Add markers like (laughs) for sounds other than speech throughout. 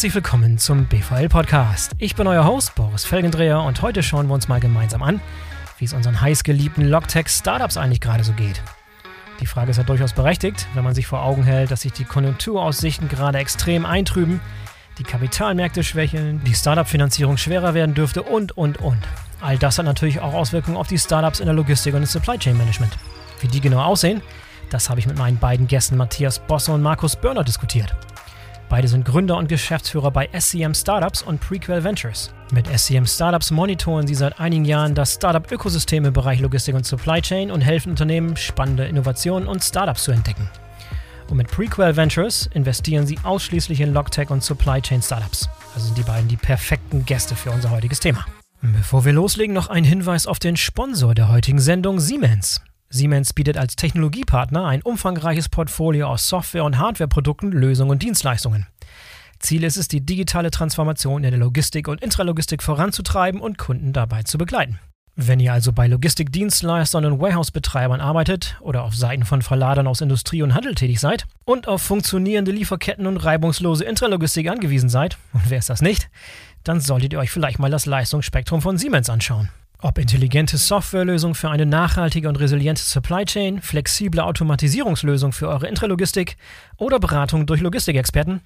Herzlich willkommen zum BVL Podcast. Ich bin euer Host Boris Felgendreher und heute schauen wir uns mal gemeinsam an, wie es unseren heißgeliebten Logtech-Startups eigentlich gerade so geht. Die Frage ist ja durchaus berechtigt, wenn man sich vor Augen hält, dass sich die Konjunkturaussichten gerade extrem eintrüben, die Kapitalmärkte schwächeln, die Startup-Finanzierung schwerer werden dürfte und, und, und. All das hat natürlich auch Auswirkungen auf die Startups in der Logistik und im Supply Chain Management. Wie die genau aussehen, das habe ich mit meinen beiden Gästen Matthias Bosse und Markus Börner diskutiert. Beide sind Gründer und Geschäftsführer bei SCM Startups und Prequel Ventures. Mit SCM Startups monitoren sie seit einigen Jahren das Startup-Ökosystem im Bereich Logistik und Supply Chain und helfen Unternehmen, spannende Innovationen und Startups zu entdecken. Und mit Prequel Ventures investieren sie ausschließlich in Logtech und Supply Chain Startups. Also sind die beiden die perfekten Gäste für unser heutiges Thema. Bevor wir loslegen, noch ein Hinweis auf den Sponsor der heutigen Sendung, Siemens. Siemens bietet als Technologiepartner ein umfangreiches Portfolio aus Software- und Hardwareprodukten, Lösungen und Dienstleistungen. Ziel ist es, die digitale Transformation in der Logistik und Intralogistik voranzutreiben und Kunden dabei zu begleiten. Wenn ihr also bei Logistikdienstleistern und Warehouse-Betreibern arbeitet oder auf Seiten von Verladern aus Industrie und Handel tätig seid und auf funktionierende Lieferketten und reibungslose Intralogistik angewiesen seid, und wer ist das nicht, dann solltet ihr euch vielleicht mal das Leistungsspektrum von Siemens anschauen. Ob intelligente Softwarelösung für eine nachhaltige und resiliente Supply Chain, flexible Automatisierungslösung für eure Intralogistik oder Beratung durch Logistikexperten,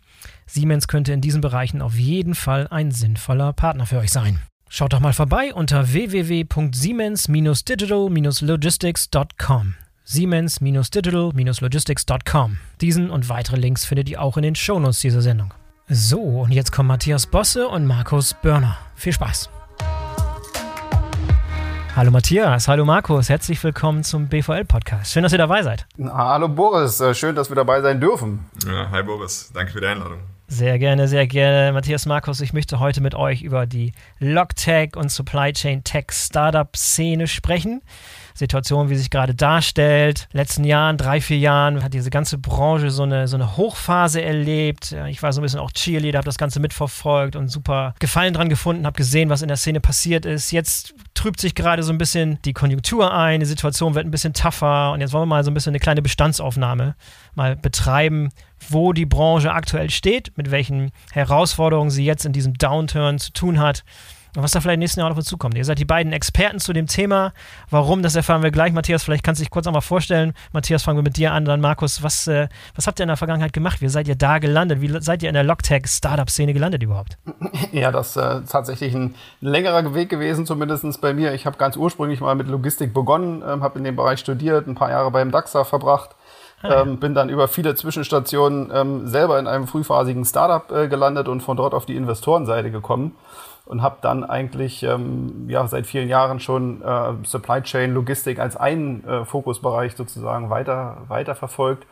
Siemens könnte in diesen Bereichen auf jeden Fall ein sinnvoller Partner für euch sein. Schaut doch mal vorbei unter www.siemens-digital-logistics.com. Siemens-digital-logistics.com. Diesen und weitere Links findet ihr auch in den Shownotes dieser Sendung. So, und jetzt kommen Matthias Bosse und Markus Börner. Viel Spaß! Hallo Matthias, hallo Markus, herzlich willkommen zum BVL-Podcast. Schön, dass ihr dabei seid. Hallo Boris, äh, schön, dass wir dabei sein dürfen. Ja, hi Boris, danke für die Einladung. Sehr gerne, sehr gerne. Matthias Markus, ich möchte heute mit euch über die Logtech und Supply Chain Tech Startup-Szene sprechen. Situation, wie sich gerade darstellt. Letzten Jahren, drei, vier Jahren, hat diese ganze Branche so eine, so eine Hochphase erlebt. Ich war so ein bisschen auch Cheerleader, habe das Ganze mitverfolgt und super Gefallen dran gefunden, habe gesehen, was in der Szene passiert ist. Jetzt trübt sich gerade so ein bisschen die Konjunktur ein, die Situation wird ein bisschen tougher und jetzt wollen wir mal so ein bisschen eine kleine Bestandsaufnahme mal betreiben, wo die Branche aktuell steht, mit welchen Herausforderungen sie jetzt in diesem Downturn zu tun hat und was da vielleicht nächsten Jahr noch dazu kommt. Ihr seid die beiden Experten zu dem Thema. Warum, das erfahren wir gleich. Matthias, vielleicht kannst du dich kurz einmal vorstellen. Matthias, fangen wir mit dir an. Dann Markus, was, äh, was habt ihr in der Vergangenheit gemacht? Wie seid ihr da gelandet? Wie seid ihr in der Logtech-Startup-Szene gelandet überhaupt? (laughs) Ja, das äh, ist tatsächlich ein längerer Weg gewesen, zumindest bei mir. Ich habe ganz ursprünglich mal mit Logistik begonnen, ähm, habe in dem Bereich studiert, ein paar Jahre beim DAXA verbracht. Ah, ähm, bin dann über viele Zwischenstationen ähm, selber in einem frühphasigen Startup äh, gelandet und von dort auf die Investorenseite gekommen und habe dann eigentlich ähm, ja, seit vielen Jahren schon äh, Supply Chain Logistik als einen äh, Fokusbereich sozusagen weiter, weiter verfolgt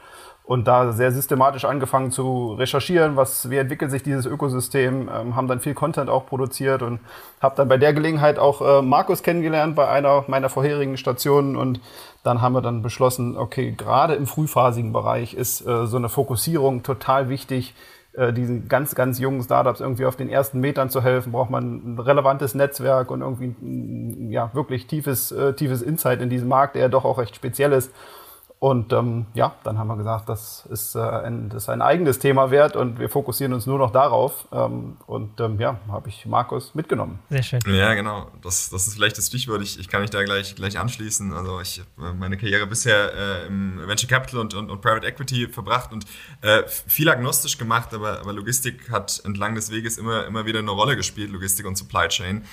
und da sehr systematisch angefangen zu recherchieren, was, wie entwickelt sich dieses Ökosystem, ähm, haben dann viel Content auch produziert und habe dann bei der Gelegenheit auch äh, Markus kennengelernt bei einer meiner vorherigen Stationen und dann haben wir dann beschlossen, okay, gerade im frühphasigen Bereich ist äh, so eine Fokussierung total wichtig, äh, diesen ganz, ganz jungen Startups irgendwie auf den ersten Metern zu helfen, braucht man ein relevantes Netzwerk und irgendwie ja, wirklich tiefes, äh, tiefes Insight in diesem Markt, der ja doch auch recht speziell ist. Und ähm, ja, dann haben wir gesagt, das ist, äh, ein, das ist ein eigenes Thema wert und wir fokussieren uns nur noch darauf. Ähm, und ähm, ja, habe ich Markus mitgenommen. Sehr schön. Ja, genau. Das, das ist vielleicht das Stichwort. Ich, ich kann mich da gleich, gleich anschließen. Also ich habe meine Karriere bisher äh, im Venture Capital und, und, und Private Equity verbracht und äh, viel agnostisch gemacht, aber, aber Logistik hat entlang des Weges immer, immer wieder eine Rolle gespielt, Logistik und Supply Chain.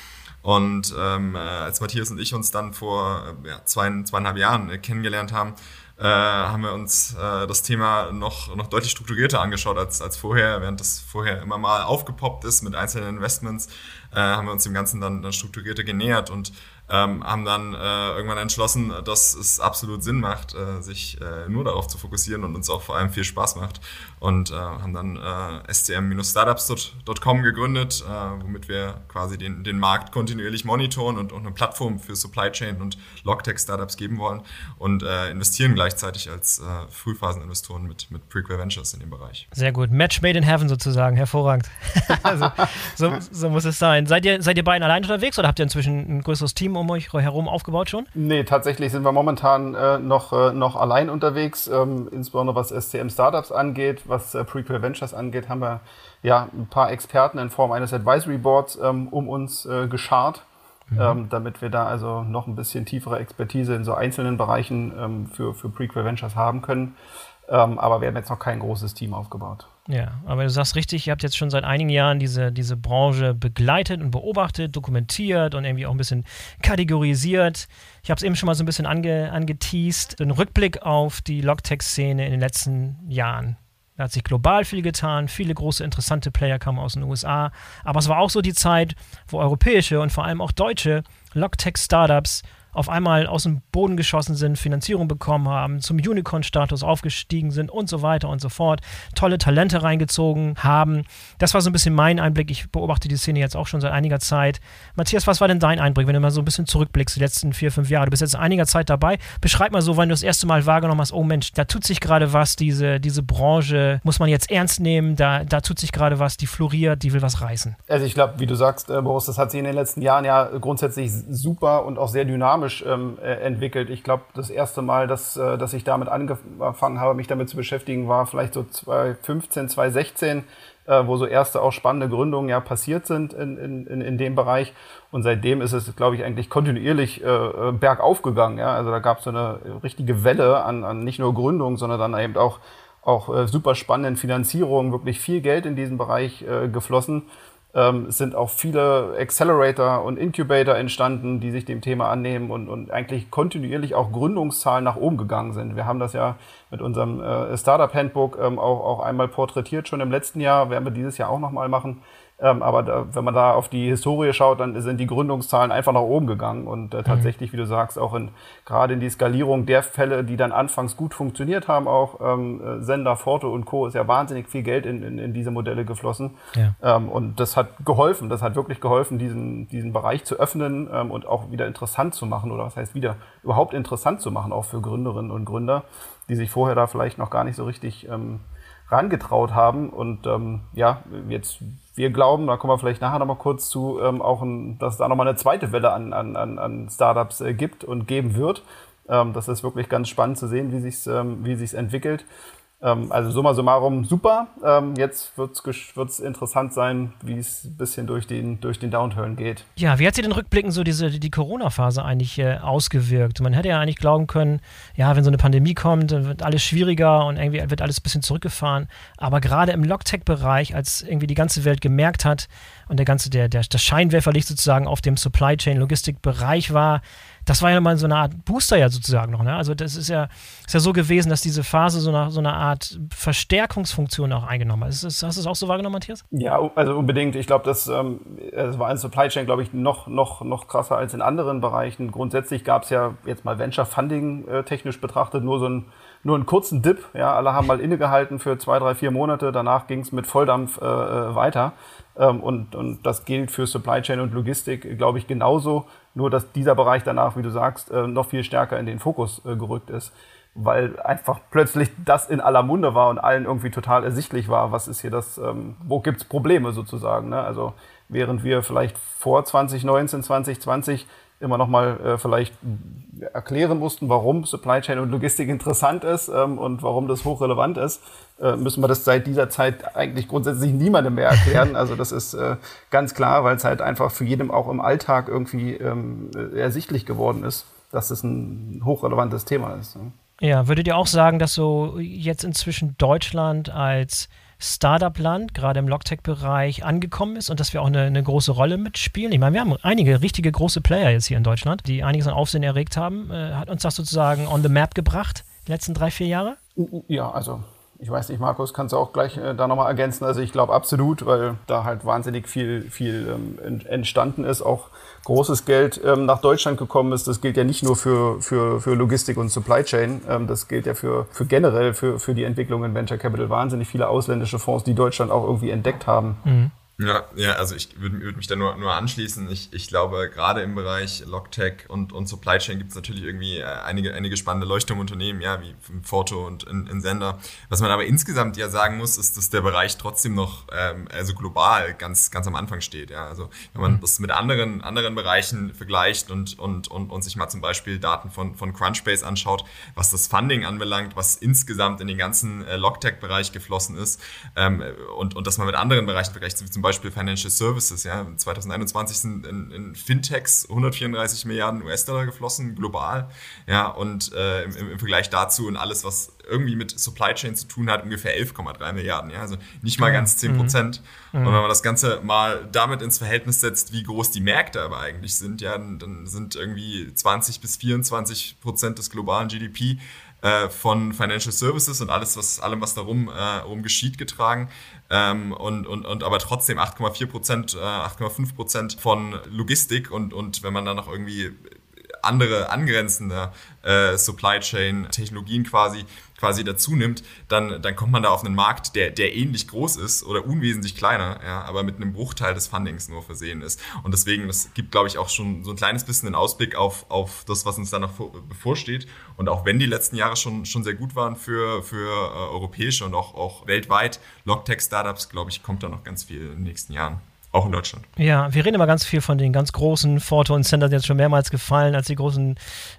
Und ähm, äh, als Matthias und ich uns dann vor äh, ja, zwei, zweieinhalb Jahren äh, kennengelernt haben, äh, haben wir uns äh, das Thema noch, noch deutlich strukturierter angeschaut als, als vorher, während das vorher immer mal aufgepoppt ist mit einzelnen Investments, äh, haben wir uns dem Ganzen dann, dann strukturierter genähert. Und ähm, haben dann äh, irgendwann entschlossen, dass es absolut Sinn macht, äh, sich äh, nur darauf zu fokussieren und uns auch vor allem viel Spaß macht. Und äh, haben dann äh, scm-startups.com gegründet, äh, womit wir quasi den, den Markt kontinuierlich monitoren und, und eine Plattform für Supply Chain und Logtech-Startups geben wollen und investieren gleichzeitig als Frühphaseninvestoren mit, mit Prequel Ventures in dem Bereich. Sehr gut. Match made in heaven sozusagen. Hervorragend. (laughs) also, so, so muss es sein. Seid ihr, seid ihr beiden allein unterwegs oder habt ihr inzwischen ein größeres Team um euch herum aufgebaut schon? Nee, tatsächlich sind wir momentan äh, noch, äh, noch allein unterwegs. Ähm, insbesondere was SCM Startups angeht, was äh, Prequel Ventures angeht, haben wir ja ein paar Experten in Form eines Advisory Boards ähm, um uns äh, geschart. Mhm. Ähm, damit wir da also noch ein bisschen tiefere Expertise in so einzelnen Bereichen ähm, für, für Prequel Ventures haben können. Ähm, aber wir haben jetzt noch kein großes Team aufgebaut. Ja, aber du sagst richtig, ihr habt jetzt schon seit einigen Jahren diese, diese Branche begleitet und beobachtet, dokumentiert und irgendwie auch ein bisschen kategorisiert. Ich habe es eben schon mal so ein bisschen ange, angeteased. Ein Rückblick auf die Logtech-Szene in den letzten Jahren. Da hat sich global viel getan, viele große interessante Player kamen aus den USA. Aber es war auch so die Zeit, wo europäische und vor allem auch deutsche Logtech-Startups auf einmal aus dem Boden geschossen sind, Finanzierung bekommen haben, zum Unicorn-Status aufgestiegen sind und so weiter und so fort, tolle Talente reingezogen haben. Das war so ein bisschen mein Einblick. Ich beobachte die Szene jetzt auch schon seit einiger Zeit. Matthias, was war denn dein Einblick, wenn du mal so ein bisschen zurückblickst, die letzten vier, fünf Jahre? Du bist jetzt einiger Zeit dabei. Beschreib mal so, wenn du das erste Mal wahrgenommen hast, oh Mensch, da tut sich gerade was, diese, diese Branche muss man jetzt ernst nehmen, da, da tut sich gerade was, die floriert, die will was reißen. Also ich glaube, wie du sagst, äh, Boris, das hat sich in den letzten Jahren ja grundsätzlich super und auch sehr dynamisch dynamisch ähm, äh, entwickelt. Ich glaube, das erste Mal, dass, äh, dass ich damit angefangen habe, mich damit zu beschäftigen, war vielleicht so 2015, 2016, äh, wo so erste auch spannende Gründungen ja passiert sind in, in, in dem Bereich. Und seitdem ist es, glaube ich, eigentlich kontinuierlich äh, äh bergauf gegangen. Ja? Also da gab es so eine richtige Welle an, an nicht nur Gründungen, sondern dann eben auch auch äh, super spannenden Finanzierungen, wirklich viel Geld in diesen Bereich äh, geflossen. Ähm, es sind auch viele Accelerator und Incubator entstanden, die sich dem Thema annehmen und, und eigentlich kontinuierlich auch Gründungszahlen nach oben gegangen sind. Wir haben das ja mit unserem äh, Startup Handbook ähm, auch, auch einmal porträtiert schon im letzten Jahr, werden wir dieses Jahr auch nochmal machen. Ähm, aber da, wenn man da auf die Historie schaut, dann sind die Gründungszahlen einfach nach oben gegangen. Und äh, mhm. tatsächlich, wie du sagst, auch in, gerade in die Skalierung der Fälle, die dann anfangs gut funktioniert haben, auch ähm, äh, Sender, Forte und Co. ist ja wahnsinnig viel Geld in, in, in diese Modelle geflossen. Ja. Ähm, und das hat geholfen, das hat wirklich geholfen, diesen, diesen Bereich zu öffnen ähm, und auch wieder interessant zu machen. Oder was heißt wieder überhaupt interessant zu machen, auch für Gründerinnen und Gründer, die sich vorher da vielleicht noch gar nicht so richtig ähm, rangetraut haben. Und ähm, ja, jetzt wir glauben, da kommen wir vielleicht nachher nochmal kurz zu, ähm, auch ein, dass es da nochmal eine zweite Welle an, an, an Startups äh, gibt und geben wird. Ähm, das ist wirklich ganz spannend zu sehen, wie sich ähm, wie sich's entwickelt. Ähm, also summa summarum super. Ähm, jetzt wird es interessant sein, wie es ein bisschen durch den, durch den Downturn geht. Ja, wie hat sich denn rückblickend so diese, die Corona-Phase eigentlich äh, ausgewirkt? Man hätte ja eigentlich glauben können, ja, wenn so eine Pandemie kommt, dann wird alles schwieriger und irgendwie wird alles ein bisschen zurückgefahren. Aber gerade im Logtech-Bereich, als irgendwie die ganze Welt gemerkt hat und der ganze, der, der, das Scheinwerferlicht sozusagen auf dem Supply Chain Logistik-Bereich war, das war ja mal so eine Art Booster ja sozusagen noch. Ne? Also das ist ja, ist ja so gewesen, dass diese Phase so eine, so eine Art Verstärkungsfunktion auch eingenommen hat. Ist, ist, hast du es auch so wahrgenommen, Matthias? Ja, also unbedingt. Ich glaube, das, ähm, das war in Supply Chain, glaube ich, noch, noch, noch krasser als in anderen Bereichen. Grundsätzlich gab es ja jetzt mal Venture Funding äh, technisch betrachtet nur so ein nur einen kurzen Dip. Ja, alle haben mal innegehalten für zwei, drei, vier Monate. Danach ging es mit Volldampf äh, äh, weiter. Ähm, und, und das gilt für Supply Chain und Logistik, glaube ich, genauso. Nur, dass dieser Bereich danach, wie du sagst, äh, noch viel stärker in den Fokus äh, gerückt ist, weil einfach plötzlich das in aller Munde war und allen irgendwie total ersichtlich war, was ist hier das, ähm, wo gibt's Probleme sozusagen. Ne? Also während wir vielleicht vor 2019, 2020 immer noch mal äh, vielleicht erklären mussten, warum Supply Chain und Logistik interessant ist ähm, und warum das hochrelevant ist, äh, müssen wir das seit dieser Zeit eigentlich grundsätzlich niemandem mehr erklären. Also das ist äh, ganz klar, weil es halt einfach für jedem auch im Alltag irgendwie ähm, ersichtlich geworden ist, dass es ein hochrelevantes Thema ist. Ne? Ja, würdet ihr auch sagen, dass so jetzt inzwischen Deutschland als Startup-Land, gerade im Logtech-Bereich, angekommen ist und dass wir auch eine, eine, große Rolle mitspielen. Ich meine, wir haben einige richtige große Player jetzt hier in Deutschland, die einiges an Aufsehen erregt haben. Äh, hat uns das sozusagen on the map gebracht, die letzten drei, vier Jahre? Ja, also ich weiß nicht, Markus, kannst du auch gleich äh, da nochmal ergänzen. Also ich glaube absolut, weil da halt wahnsinnig viel, viel ähm, entstanden ist, auch großes Geld ähm, nach Deutschland gekommen ist. Das gilt ja nicht nur für, für, für Logistik und Supply Chain, ähm, das gilt ja für, für generell für, für die Entwicklung in Venture Capital. Wahnsinnig viele ausländische Fonds, die Deutschland auch irgendwie entdeckt haben. Mhm Ja, ja, also ich würde würd mich da nur, nur anschließen. Ich, ich glaube, gerade im Bereich Logtech und, und Supply Chain gibt es natürlich irgendwie äh, einige, einige spannende Leuchtturmunternehmen, ja, wie Foto und in, in Sender. Was man aber insgesamt ja sagen muss, ist, dass der Bereich trotzdem noch ähm, also global ganz, ganz am Anfang steht. Ja. Also wenn man mhm. das mit anderen, anderen Bereichen vergleicht und, und, und, und sich mal zum Beispiel Daten von, von Crunchbase anschaut, was das Funding anbelangt, was insgesamt in den ganzen äh, Logtech-Bereich geflossen ist ähm, und, und das mal mit anderen Bereichen vergleicht, wie zum Beispiel Beispiel Financial Services. Ja. 2021 sind in, in Fintechs 134 Milliarden US-Dollar geflossen, global. Ja, und äh, im, im, Vergleich dazu und alles, was irgendwie mit Supply Chain zu tun hat, ungefähr 11,3 Milliarden. Ja. Also nicht mal ganz 10 Prozent. Mhm. Und wenn man das Ganze mal damit ins Verhältnis setzt, wie groß die Märkte aber eigentlich sind, ja, dann, dann sind irgendwie 20 bis 24 Prozent des globalen GDP äh, von Financial Services und alles, was allem, was darum äh, um geschieht, getragen. Ähm, und, und, und aber trotzdem 8,4 Prozent, äh, 8,5 Prozent von Logistik und, und wenn man dann noch irgendwie andere angrenzende äh, Supply Chain Technologien quasi quasi dazu nimmt, dann, dann kommt man da auf einen Markt, der, der ähnlich groß ist oder unwesentlich kleiner, ja, aber mit einem Bruchteil des Fundings nur versehen ist. Und deswegen, das gibt, glaube ich, auch schon so ein kleines bisschen einen Ausblick auf, auf das, was uns da noch bevorsteht. Und auch wenn die letzten Jahre schon, schon sehr gut waren für, für äh, europäische und auch, auch weltweit Logtech-Startups, glaube ich, kommt da noch ganz viel in den nächsten Jahren. Auch in Deutschland. Ja, wir reden immer ganz viel von den ganz großen Forto und Center, die jetzt schon mehrmals gefallen, als die großen,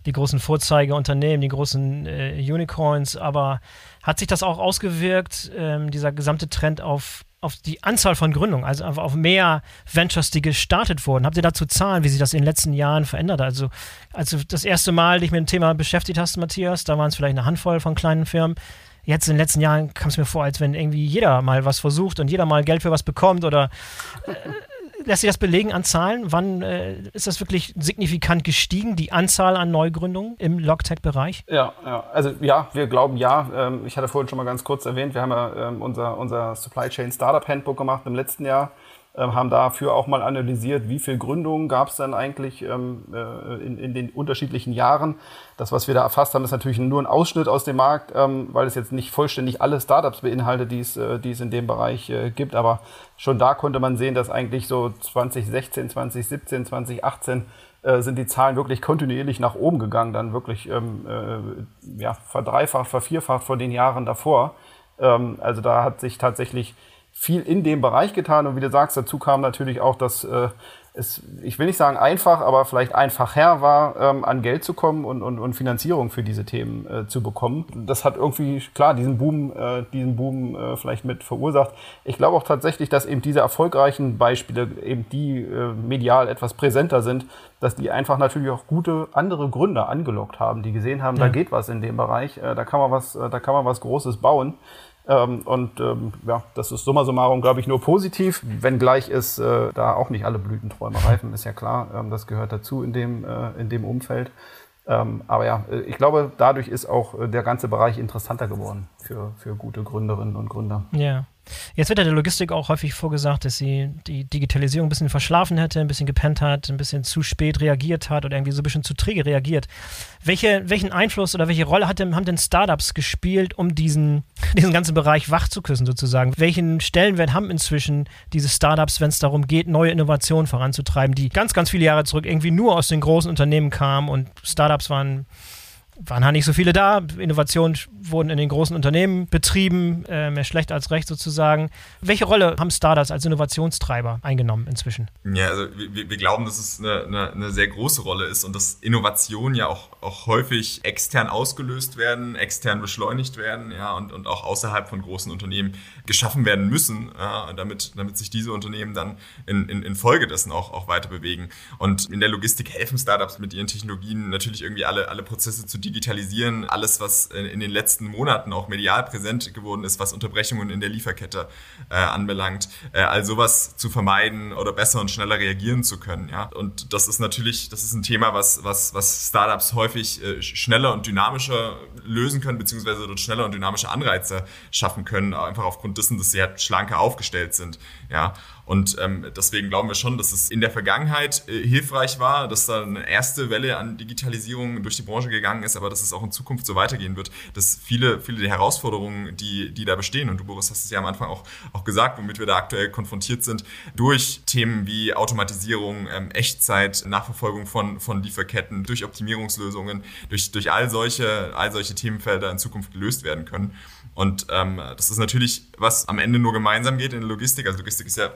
die großen Vorzeigeunternehmen, die großen äh, Unicorns. Aber hat sich das auch ausgewirkt, ähm, dieser gesamte Trend auf, auf die Anzahl von Gründungen, also einfach auf mehr Ventures, die gestartet wurden? Habt ihr dazu Zahlen, wie sich das in den letzten Jahren verändert? Also, als du das erste Mal dich mit dem Thema beschäftigt hast, Matthias, da waren es vielleicht eine Handvoll von kleinen Firmen jetzt in den letzten Jahren kam es mir vor, als wenn irgendwie jeder mal was versucht und jeder mal Geld für was bekommt oder äh, lässt sich das belegen an Zahlen? Wann äh, ist das wirklich signifikant gestiegen, die Anzahl an Neugründungen im Logtech-Bereich? Ja, ja, also ja, wir glauben ja. Ähm, ich hatte vorhin schon mal ganz kurz erwähnt, wir haben ja ähm, unser, unser Supply Chain Startup Handbook gemacht im letzten Jahr haben dafür auch mal analysiert, wie viele Gründungen gab es dann eigentlich ähm, äh, in, in, den unterschiedlichen Jahren. Das, was wir da erfasst haben, ist natürlich nur ein Ausschnitt aus dem Markt, ähm, weil es jetzt nicht vollständig alle Startups beinhaltet, die es, äh, es in dem Bereich äh, gibt. Aber schon da konnte man sehen, dass eigentlich so 2016, 2017, 2018 sind die Zahlen wirklich kontinuierlich nach oben gegangen, dann wirklich ähm, äh, ja, verdreifacht, vervierfacht von den Jahren davor. Ähm, also da hat sich tatsächlich viel in dem Bereich getan. Und wie du sagst, dazu kam natürlich auch, dass äh, es, ich will nicht sagen einfach, aber vielleicht einfach her war, ähm, an Geld zu kommen und, und, und Finanzierung für diese Themen äh, zu bekommen. Das hat irgendwie, klar, diesen Boom, äh, diesen Boom äh, vielleicht mit verursacht. Ich glaube auch tatsächlich, dass eben diese erfolgreichen Beispiele, eben die äh, medial etwas präsenter sind, dass die einfach natürlich auch gute andere Gründer angelockt haben, die gesehen haben, ja. da geht was in dem Bereich, äh, da kann man was, äh, da kann man was Großes bauen. Ähm, und ähm, ja, das ist summa summarum, glaube ich, nur positiv, wenngleich ist äh, da auch nicht alle Blütenträume reifen, ist ja klar. Ähm, das gehört dazu in dem, äh, in dem Umfeld. Ähm, aber ja, äh, ich glaube, dadurch ist auch äh, der ganze Bereich interessanter geworden für, für gute Gründerinnen und Gründer. Ja. Jetzt wird ja der Logistik auch häufig vorgesagt, dass sie die Digitalisierung ein bisschen verschlafen hätte, ein bisschen gepennt hat, ein bisschen zu spät reagiert hat oder irgendwie so ein bisschen zu träge reagiert. Welche, welchen Einfluss oder welche Rolle denn, haben denn Startups gespielt, um diesen, (laughs) diesen ganzen Bereich wach zu küssen sozusagen? Welchen Stellenwert haben inzwischen diese Startups, wenn es darum geht, neue Innovationen voranzutreiben, die ganz, ganz viele Jahre zurück irgendwie nur aus den großen Unternehmen kamen und Startups waren waren halt nicht so viele da. Innovationen wurden in den großen Unternehmen betrieben, äh, mehr schlecht als recht sozusagen. Welche Rolle haben Startups als Innovationstreiber eingenommen inzwischen? Ja, also wir, wir glauben, dass es eine, eine, eine, sehr große Rolle ist und dass Innovationen ja auch, auch häufig extern ausgelöst werden, extern beschleunigt werden, ja, und, und auch außerhalb von großen Unternehmen geschaffen werden müssen, ja, damit, damit sich diese Unternehmen dann in, in, in Folge dessen auch, auch weiter bewegen. Und in der Logistik helfen Startups mit ihren Technologien natürlich irgendwie alle, alle Prozesse zu digitalisieren, alles, was in den letzten Monaten auch medial präsent geworden ist, was Unterbrechungen in der Lieferkette äh, anbelangt, äh, all sowas zu vermeiden oder besser und schneller reagieren zu können. Ja? Und das ist natürlich, das ist ein Thema, was, was, was Startups häufig äh, schneller und dynamischer lösen können, beziehungsweise dort schneller und dynamische Anreize schaffen können, einfach aufgrund dessen, dass sie halt schlanker aufgestellt sind. Ja? Und ähm, deswegen glauben wir schon, dass es in der Vergangenheit äh, hilfreich war, dass da eine erste Welle an Digitalisierung durch die Branche gegangen ist, aber dass es auch in Zukunft so weitergehen wird, dass viele, viele der Herausforderungen, die, die da bestehen, und du, Boris, hast es ja am Anfang auch, auch gesagt, womit wir da aktuell konfrontiert sind, durch Themen wie Automatisierung, ähm, Echtzeit, Nachverfolgung von, von Lieferketten, durch Optimierungslösungen, durch, durch all solche, all solche Themenfelder in Zukunft gelöst werden können. Und ähm, das ist natürlich, was am Ende nur gemeinsam geht in der Logistik. Also Logistik ist ja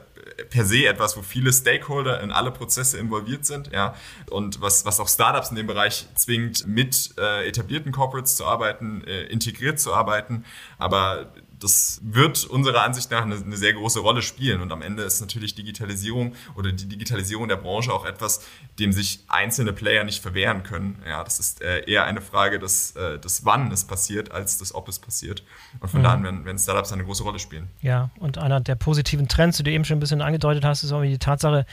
per se etwas, wo viele Stakeholder in alle Prozesse involviert sind, ja, und was, was auch Startups in dem Bereich zwingt, mit äh, etablierten Corporates zu arbeiten, äh, integriert zu arbeiten. Aber das wird unserer Ansicht nach eine, eine, sehr große Rolle spielen. Und am Ende ist natürlich Digitalisierung oder die Digitalisierung der Branche auch etwas, dem sich einzelne Player nicht verwehren können. Ja, das ist äh, eher eine Frage des, äh, des Wann es passiert, als des Ob es passiert. Und von mhm. daher werden, werden Startups eine große Rolle spielen. Ja, und einer der positiven Trends, die du eben schon ein bisschen angedeutet hast, ist auch die Tatsache,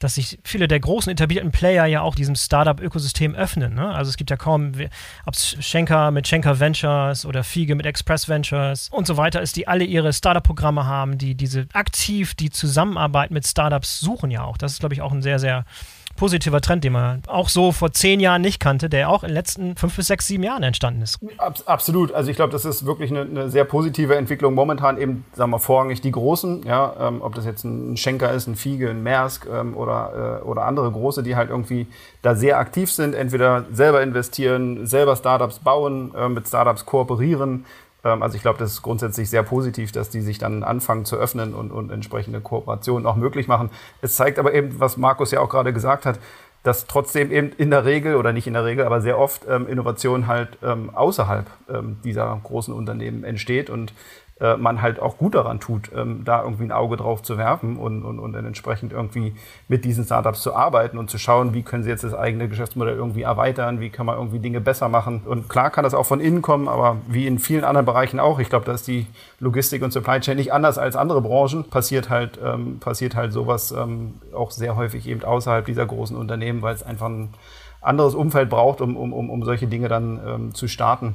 dass sich viele der großen etablierten Player ja auch diesem Startup-Ökosystem öffnen. Ne? Also es gibt ja kaum, ob es Schenker mit Schenker Ventures oder Fiege mit Express Ventures und so weiter ist, die alle ihre Startup-Programme haben, die diese aktiv die Zusammenarbeit mit Startups suchen ja auch. Das ist, glaube ich, auch ein sehr, sehr positiver Trend, den man auch so vor zehn Jahren nicht kannte, der auch in den letzten fünf bis sechs, sieben Jahren entstanden ist. absolut. Also ich glaube, das ist wirklich eine, eine, sehr positive Entwicklung. Momentan eben, sagen wir vorrangig die Großen, ja, ähm, ob das jetzt ein Schenker ist, ein Fiege, ein Maersk ähm, oder, äh, oder andere Große, die halt irgendwie da sehr aktiv sind, entweder selber investieren, selber Startups bauen, äh, mit Startups kooperieren, also ich glaube, das ist grundsätzlich sehr positiv, dass die sich dann anfangen zu öffnen und, und entsprechende Kooperationen auch möglich machen. Es zeigt aber eben, was Markus ja auch gerade gesagt hat, dass trotzdem eben in der Regel oder nicht in der Regel, aber sehr oft ähm, Innovation halt ähm, außerhalb ähm, dieser großen Unternehmen entsteht und äh, man halt auch gut daran tut, ähm, da irgendwie ein Auge drauf zu werfen und, und, und dann entsprechend irgendwie mit diesen Startups zu arbeiten und zu schauen, wie können sie jetzt das eigene Geschäftsmodell irgendwie erweitern, wie kann man irgendwie Dinge besser machen. Und klar kann das auch von innen kommen, aber wie in vielen anderen Bereichen auch. Ich glaube, da ist die Logistik und Supply Chain nicht anders als andere Branchen. Passiert halt, ähm, passiert halt sowas ähm, auch sehr häufig eben außerhalb dieser großen Unternehmen, weil es einfach ein anderes Umfeld braucht, um, um, um solche Dinge dann ähm, zu starten.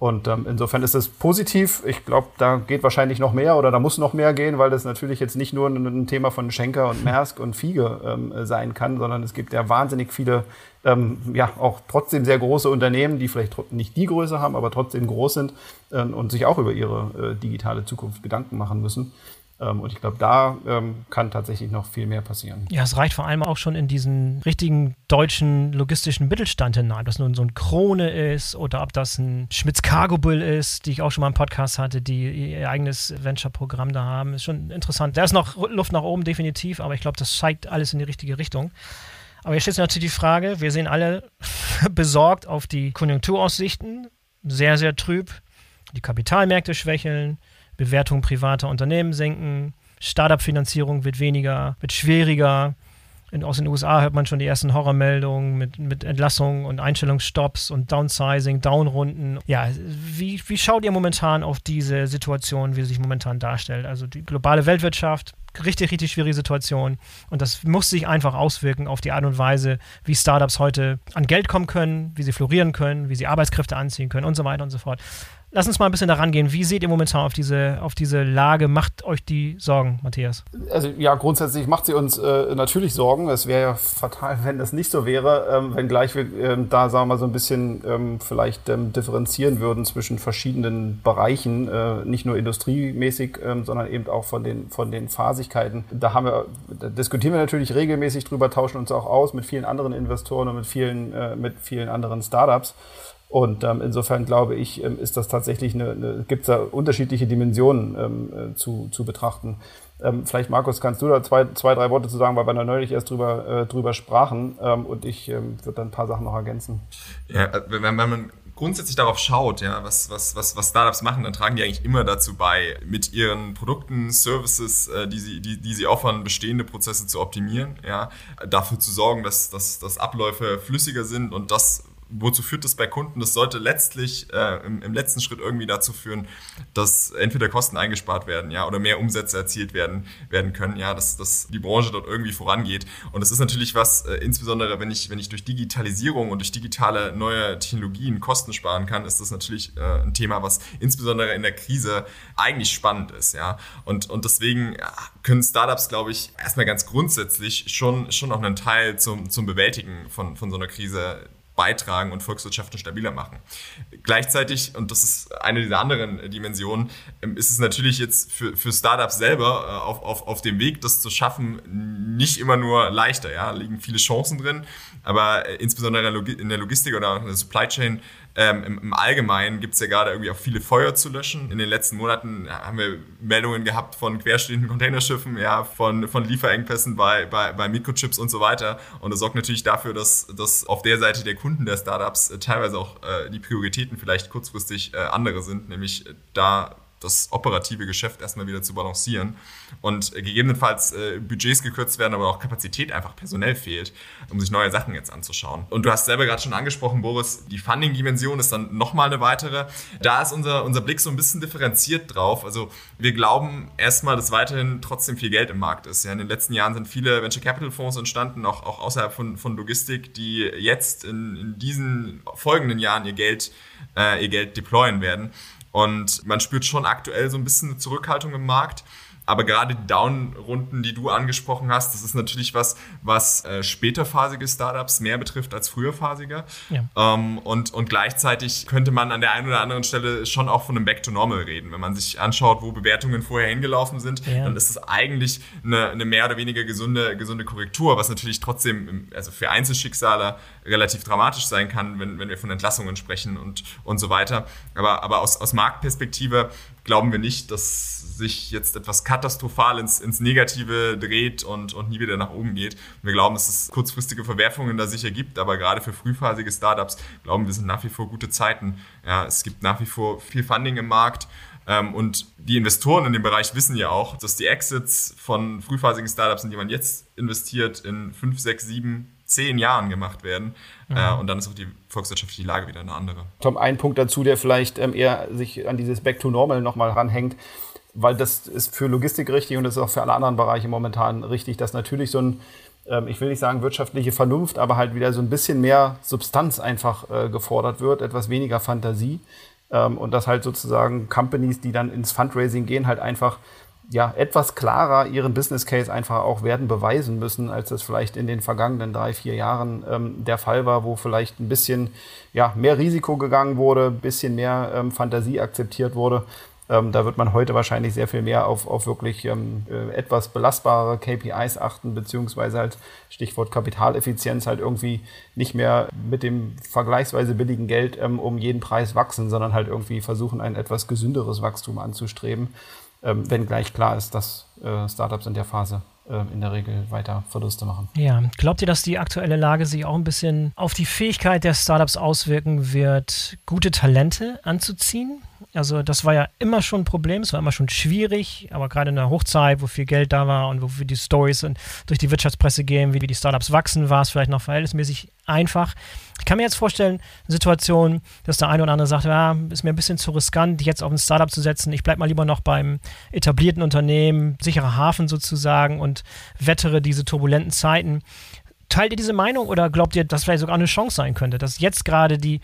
Und ähm, insofern ist es positiv. Ich glaube, da geht wahrscheinlich noch mehr oder da muss noch mehr gehen, weil das natürlich jetzt nicht nur ein Thema von Schenker und Maersk und Fiege ähm, sein kann, sondern es gibt ja wahnsinnig viele, ähm, ja, auch trotzdem sehr große Unternehmen, die vielleicht nicht die Größe haben, aber trotzdem groß sind äh, und sich auch über ihre äh, digitale Zukunft Gedanken machen müssen. Ähm, und ich glaube, da ähm, kann tatsächlich noch viel mehr passieren. Ja, es reicht vor allem auch schon in diesen richtigen deutschen logistischen Mittelstand hinein. Ob das nun so ein Krone ist oder ob das ein Schmitz Cargo Bull ist, die ich auch schon mal im Podcast hatte, die ihr eigenes Venture-Programm da haben. Ist schon interessant. Da ist noch Luft nach oben, definitiv, aber ich glaube, das zeigt alles in die richtige Richtung. Aber jetzt stellt sich natürlich die Frage, wir sehen alle (laughs) besorgt auf die Konjunkturaussichten, sehr, sehr trüb. Die Kapitalmärkte schwächeln, Bewertung privater Unternehmen senken, Startup-Finanzierung wird weniger, wird schwieriger. In, aus den USA hört man schon die ersten Horrormeldungen mit, mit Entlassungen und Einstellungsstopps und Downsizing, Downrunden. Ja, wie, wie schaut ihr momentan auf diese Situation, wie sie sich momentan darstellt? Also die globale Weltwirtschaft, richtig, richtig schwierige Situation. Und das muss sich einfach auswirken auf die Art und Weise, wie Startups heute an Geld kommen können, wie sie florieren können, wie sie Arbeitskräfte anziehen können und so weiter und so fort. Lass uns mal ein bisschen daran gehen. Wie seht ihr momentan auf diese, auf diese Lage? Macht euch die Sorgen, Matthias? Also ja, grundsätzlich macht sie uns äh, natürlich Sorgen. Es wäre ja fatal, (laughs) wenn das nicht so wäre, ähm, wenngleich wir ähm, da, sagen wir mal, so ein bisschen ähm, vielleicht ähm, differenzieren würden zwischen verschiedenen Bereichen, äh, nicht nur industriemäßig, ähm, sondern eben auch von den, von den Phasigkeiten. Da haben wir, da diskutieren wir natürlich regelmäßig drüber, tauschen uns auch aus mit vielen anderen Investoren und mit vielen, äh, mit vielen anderen Startups. Und ähm, insofern glaube ich, ähm, ist das tatsächlich eine, eine gibt es da unterschiedliche Dimensionen ähm, äh, zu, zu betrachten. Ähm, vielleicht, Markus, kannst du da zwei, zwei, drei Worte zu sagen, weil wir da neulich erst drüber, äh, drüber sprachen ähm, und ich ähm, würde dann ein paar Sachen noch ergänzen. Ja, äh, wenn, wenn man grundsätzlich darauf schaut, ja, was, was, was, was Startups machen, dann tragen die eigentlich immer dazu bei, mit ihren Produkten, Services, äh, die, sie, die, die sie offern, bestehende Prozesse zu optimieren, ja, dafür zu sorgen, dass, dass, dass Abläufe flüssiger sind und das wozu führt das bei Kunden? Das sollte letztlich äh, im, im, letzten Schritt irgendwie dazu führen, dass entweder Kosten eingespart werden, ja, oder mehr Umsätze erzielt werden, werden können, ja, dass, dass die Branche dort irgendwie vorangeht. Und das ist natürlich was, äh, insbesondere wenn ich, wenn ich durch Digitalisierung und durch digitale neue Technologien Kosten sparen kann, ist das natürlich äh, ein Thema, was insbesondere in der Krise eigentlich spannend ist, ja. Und, und deswegen können Startups, glaube ich, erstmal ganz grundsätzlich schon, schon auch einen Teil zum, zum Bewältigen von, von so einer Krise beitragen und Volkswirtschaften stabiler machen. Gleichzeitig, und das ist eine dieser anderen Dimensionen, ähm, ist es natürlich jetzt für, für Startups selber äh, auf, auf, auf dem Weg, das zu schaffen, nicht immer nur leichter. Ja, liegen viele Chancen drin, aber äh, insbesondere in der Logistik oder in der Supply Chain ähm, im, im, Allgemeinen gibt es ja gerade irgendwie auch viele Feuer zu löschen. In den letzten Monaten haben wir Meldungen gehabt von querstehenden Containerschiffen, ja, von, von Lieferengpässen bei, bei, bei Mikrochips und so weiter. Und das sorgt natürlich dafür, dass, dass auf der Seite der Kunden der Startups äh, teilweise auch äh, die Prioritäten vielleicht kurzfristig äh, andere sind, nämlich äh, da das operative Geschäft erstmal wieder zu balancieren und gegebenenfalls äh, Budgets gekürzt werden, aber auch Kapazität einfach personell fehlt, um sich neue Sachen jetzt anzuschauen. Und du hast selber gerade schon angesprochen, Boris, die Funding-Dimension ist dann nochmal eine weitere. Da ist unser, unser Blick so ein bisschen differenziert drauf. Also wir glauben erstmal, dass weiterhin trotzdem viel Geld im Markt ist. Ja, in den letzten Jahren sind viele Venture Capital Fonds entstanden, auch, auch außerhalb von, von Logistik, die jetzt in, in diesen folgenden Jahren ihr Geld, äh, ihr Geld deployen werden. Und man spürt schon aktuell so ein bisschen eine Zurückhaltung im Markt. Aber gerade die Down-Runden, die du angesprochen hast, das ist natürlich was, was äh, späterphasige Startups mehr betrifft als früherphasige. Ja. Ähm, und, und gleichzeitig könnte man an der einen oder anderen Stelle schon auch von einem Back to Normal reden. Wenn man sich anschaut, wo Bewertungen vorher hingelaufen sind, ja. dann ist das eigentlich eine, eine mehr oder weniger gesunde, gesunde Korrektur, was natürlich trotzdem also für Einzelschicksale relativ dramatisch sein kann, wenn, wenn wir von Entlassungen sprechen und, und so weiter. Aber, aber aus, aus Marktperspektive glauben wir nicht, dass sich jetzt etwas katastrophal ins, ins Negative dreht und, und nie wieder nach oben geht. Wir glauben, dass es kurzfristige Verwerfungen da sicher gibt, aber gerade für frühphasige Startups glauben wir, sind nach wie vor gute Zeiten. Ja, es gibt nach wie vor viel Funding im Markt. Ähm, und die Investoren in dem Bereich wissen ja auch, dass die Exits von frühphasigen Startups, in die man jetzt investiert, in fünf, sechs, sieben zehn Jahren gemacht werden. Mhm. Äh, und dann ist auch die volkswirtschaftliche Lage wieder eine andere. Tom, ein Punkt dazu, der vielleicht ähm, eher sich an dieses Back to Normal nochmal ranhängt, weil das ist für Logistik richtig und das ist auch für alle anderen Bereiche momentan richtig, dass natürlich so ein ähm, ich will nicht sagen wirtschaftliche Vernunft, aber halt wieder so ein bisschen mehr Substanz einfach äh, gefordert wird, etwas weniger Fantasie. Ähm, und dass halt sozusagen Companies, die dann ins Fundraising gehen, halt einfach ja, etwas klarer ihren Business Case einfach auch werden beweisen müssen, als das vielleicht in den vergangenen drei, vier Jahren ähm, der Fall war, wo vielleicht ein bisschen ja, mehr Risiko gegangen wurde, ein bisschen mehr ähm, Fantasie akzeptiert wurde. Ähm, da wird man heute wahrscheinlich sehr viel mehr auf, auf wirklich ähm, äh, etwas belastbare KPIs achten, beziehungsweise halt Stichwort Kapitaleffizienz halt irgendwie nicht mehr mit dem vergleichsweise billigen Geld ähm, um jeden Preis wachsen, sondern halt irgendwie versuchen, ein etwas gesünderes Wachstum anzustreben ähm, wenngleich klar ist, dass äh, Startups in der Phase äh, in der Regel weiter Verluste machen. Ja, glaubt ihr, dass die aktuelle Lage sich auch ein bisschen auf die Fähigkeit der Startups auswirken wird, gute Talente anzuziehen? Also das war ja immer schon ein Problem, es war immer schon schwierig, aber gerade in der Hochzeit, wo viel Geld da war und wo die Stories durch die Wirtschaftspresse gehen, wie die Startups wachsen, war es vielleicht noch verhältnismäßig einfach. Ich kann mir jetzt vorstellen, eine Situation, dass der eine oder andere sagt, ja, ist mir ein bisschen zu riskant, jetzt auf ein Startup zu setzen. Ich bleibe mal lieber noch beim etablierten Unternehmen, sicherer Hafen sozusagen und wettere diese turbulenten Zeiten. Teilt ihr diese Meinung oder glaubt ihr, dass vielleicht sogar eine Chance sein könnte, dass jetzt gerade die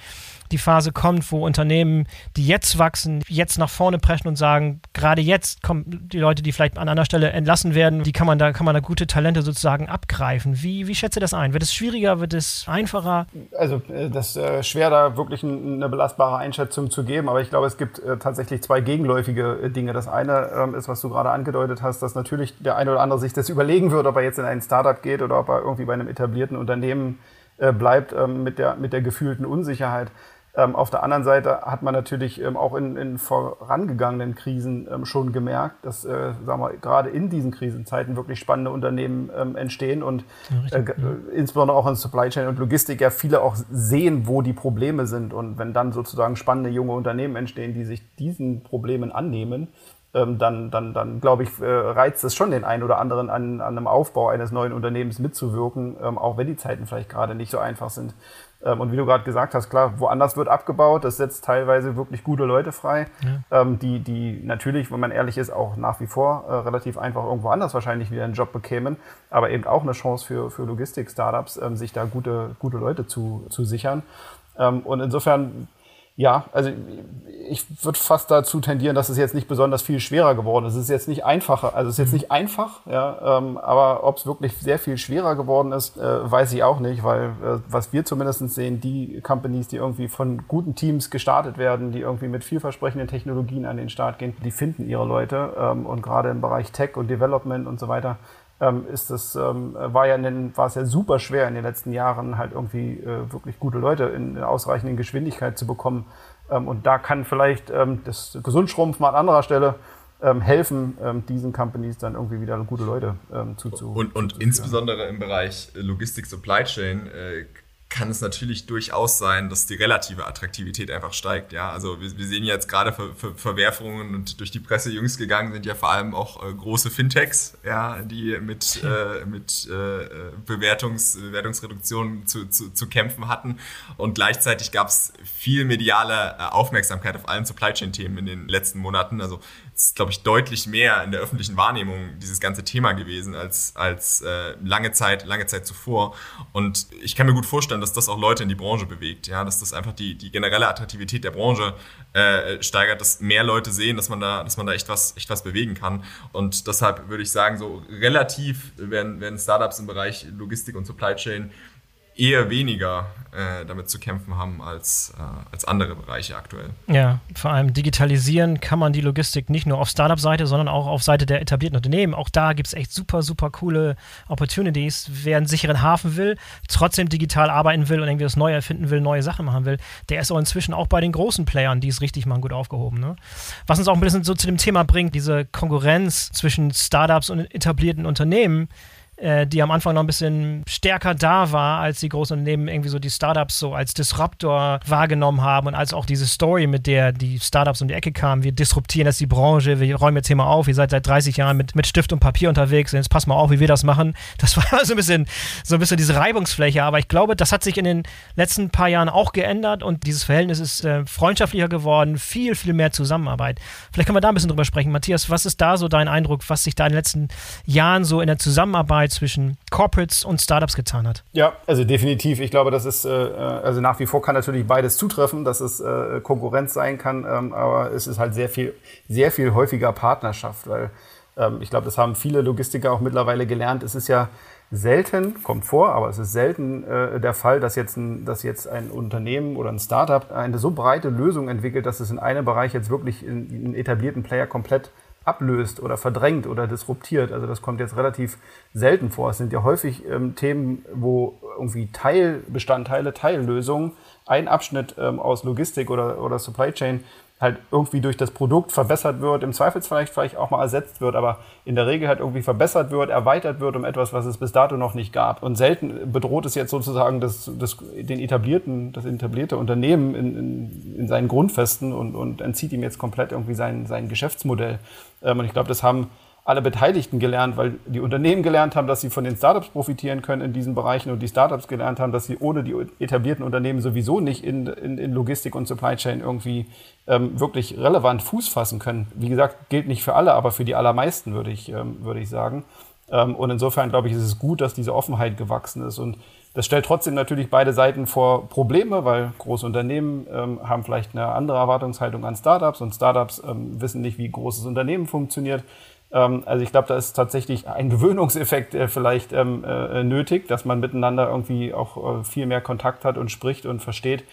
die Phase kommt, wo Unternehmen, die jetzt wachsen, jetzt nach vorne preschen und sagen, gerade jetzt kommen die Leute, die vielleicht an einer Stelle entlassen werden, die kann man da, kann man da gute Talente sozusagen abgreifen. Wie, wie schätzt ihr das ein? Wird es schwieriger, wird es einfacher? Also äh, das ist äh, schwer, da wirklich eine belastbare Einschätzung zu geben, aber ich glaube, es gibt äh, tatsächlich zwei gegenläufige Dinge. Das eine ähm, ist, was du gerade angedeutet hast, dass natürlich der eine oder andere sich das überlegen wird, ob er jetzt in ein Startup geht oder ob er irgendwie bei einem etablierten Unternehmen bleibt ähm, mit, der, mit der gefühlten Unsicherheit. Ähm, auf der anderen Seite hat man natürlich ähm, auch in, in vorangegangenen Krisen ähm, schon gemerkt, dass äh, sagen wir, gerade in diesen Krisenzeiten wirklich spannende Unternehmen ähm, entstehen und ja, äh, ja. insbesondere auch in Supply Chain und Logistik ja viele auch sehen, wo die Probleme sind. Und wenn dann sozusagen spannende junge Unternehmen entstehen, die sich diesen Problemen annehmen, ähm, dann, dann, dann glaube ich, äh, reizt es schon den einen oder anderen an, an einem Aufbau eines neuen Unternehmens mitzuwirken, ähm, auch wenn die Zeiten vielleicht gerade nicht so einfach sind. Ähm, und wie du gerade gesagt hast, klar, woanders wird abgebaut, das setzt teilweise wirklich gute Leute frei, ja. ähm, die, die natürlich, wenn man ehrlich ist, auch nach wie vor äh, relativ einfach irgendwo anders wahrscheinlich wieder einen Job bekämen, aber eben auch eine Chance für, für Logistik-Startups, ähm, sich da gute, gute Leute zu, zu sichern. Ähm, und insofern ja, also ich würde fast dazu tendieren, dass es jetzt nicht besonders viel schwerer geworden ist. Es ist jetzt nicht einfacher, also es ist jetzt nicht einfach, ja, ähm, aber ob es wirklich sehr viel schwerer geworden ist, äh, weiß ich auch nicht, weil äh, was wir zumindest sehen, die Companies, die irgendwie von guten Teams gestartet werden, die irgendwie mit vielversprechenden Technologien an den Start gehen, die finden ihre Leute ähm, und gerade im Bereich Tech und Development und so weiter ähm, ist das, ähm, war, ja den, war es ja super schwer in den letzten Jahren halt irgendwie äh, wirklich gute Leute in, in ausreichenden Geschwindigkeit zu bekommen. Ähm, und da kann vielleicht ähm, das Gesundschrumpf mal an anderer Stelle ähm, helfen, ähm, diesen Companies dann irgendwie wieder gute Leute ähm, zuzu. Und, und insbesondere im Bereich Logistik Supply Chain äh, kann es natürlich durchaus sein, dass die relative Attraktivität einfach steigt. Ja, also wir, wir sehen jetzt gerade Ver, Ver, Verwerfungen und durch die Presse jüngst gegangen sind ja vor allem auch äh, große Fintechs, ja, die mit, äh, mit äh, Bewertungs, Bewertungsreduktionen zu, zu, zu kämpfen hatten. Und gleichzeitig gab es viel mediale äh, Aufmerksamkeit auf allen Supply Chain Themen in den letzten Monaten. Also ist, glaube ich, deutlich mehr in der öffentlichen Wahrnehmung dieses ganze Thema gewesen als, als äh, lange Zeit, lange Zeit zuvor. Und ich kann mir gut vorstellen, dass das auch Leute in die Branche bewegt, ja, dass das einfach die, die generelle Attraktivität der Branche äh, steigert, dass mehr Leute sehen, dass man da, dass man da echt was, echt was bewegen kann. Und deshalb würde ich sagen, so relativ werden, werden Startups im Bereich Logistik und Supply Chain eher weniger äh, damit zu kämpfen haben als, äh, als andere Bereiche aktuell. Ja, vor allem digitalisieren kann man die Logistik nicht nur auf Startup-Seite, sondern auch auf Seite der etablierten Unternehmen. Auch da gibt es echt super, super coole Opportunities. Wer einen sicheren Hafen will, trotzdem digital arbeiten will und irgendwie das Neue erfinden will, neue Sachen machen will, der ist auch inzwischen auch bei den großen Playern, die es richtig machen, gut aufgehoben. Ne? Was uns auch ein bisschen so zu dem Thema bringt, diese Konkurrenz zwischen Startups und etablierten Unternehmen äh, die am Anfang noch ein bisschen stärker da war, als die großen Unternehmen irgendwie so die Startups so als Disruptor wahrgenommen haben und als auch diese Story, mit der die Startups um die Ecke kamen, wir disruptieren jetzt die Branche, wir räumen jetzt hier mal auf, ihr seid seit 30 Jahren mit, mit Stift und Papier unterwegs, jetzt pass mal auf, wie wir das machen. Das war (laughs) so ein bisschen, so ein bisschen diese Reibungsfläche, aber ich glaube, das hat sich in den letzten paar Jahren auch geändert und dieses Verhältnis ist äh, freundschaftlicher geworden, viel, viel mehr Zusammenarbeit. Vielleicht können wir da ein bisschen drüber sprechen. Matthias, was ist da so dein Eindruck, was sich da in den letzten Jahren so in der Zusammenarbeit Zusammenarbeit zwischen Corporates und Startups getan hat. Ja, also definitiv. Ich glaube, das ist, äh, also nach wie vor kann natürlich beides zutreffen, dass es äh, Konkurrenz sein kann, ähm, aber es ist halt sehr viel, sehr viel häufiger Partnerschaft, weil ähm, ich glaube, das haben viele Logistiker auch mittlerweile gelernt. Es ist ja selten, kommt vor, aber es ist selten äh, der Fall, dass jetzt, ein, dass jetzt ein Unternehmen oder ein Startup eine so breite Lösung entwickelt, dass es in einem Bereich jetzt wirklich einen etablierten Player komplett ablöst oder verdrängt oder disruptiert. Also das kommt jetzt relativ selten vor. Es sind ja häufig ähm, Themen, wo irgendwie Teilbestandteile, Teillösungen, ein Abschnitt ähm, aus Logistik oder, oder Supply Chain halt irgendwie durch das Produkt verbessert wird, im Zweifelsfall vielleicht auch mal ersetzt wird, aber in der Regel halt irgendwie verbessert wird, erweitert wird um etwas, was es bis dato noch nicht gab. Und selten bedroht es jetzt sozusagen das, das, den etablierten, das etablierte Unternehmen in, in, in seinen Grundfesten und, und entzieht ihm jetzt komplett irgendwie sein, sein Geschäftsmodell. Ähm, und ich glaube, das haben alle Beteiligten gelernt, weil die Unternehmen gelernt haben, dass sie von den Startups profitieren können in diesen Bereichen und die Startups gelernt haben, dass sie ohne die etablierten Unternehmen sowieso nicht in, in, in Logistik und Supply Chain irgendwie ähm, wirklich relevant Fuß fassen können. Wie gesagt, gilt nicht für alle, aber für die allermeisten würde ich, ähm, würde ich sagen. Ähm, und insofern glaube ich, ist es gut, dass diese Offenheit gewachsen ist und das stellt trotzdem natürlich beide Seiten vor Probleme, weil große Unternehmen ähm, haben vielleicht eine andere Erwartungshaltung an Startups und Startups ähm, wissen nicht, wie großes Unternehmen funktioniert. Ähm, also ich glaube, da ist tatsächlich ein (laughs) Gewöhnungseffekt äh, vielleicht ähm, äh, nötig, dass man miteinander irgendwie auch äh, viel mehr Kontakt hat und spricht und versteht,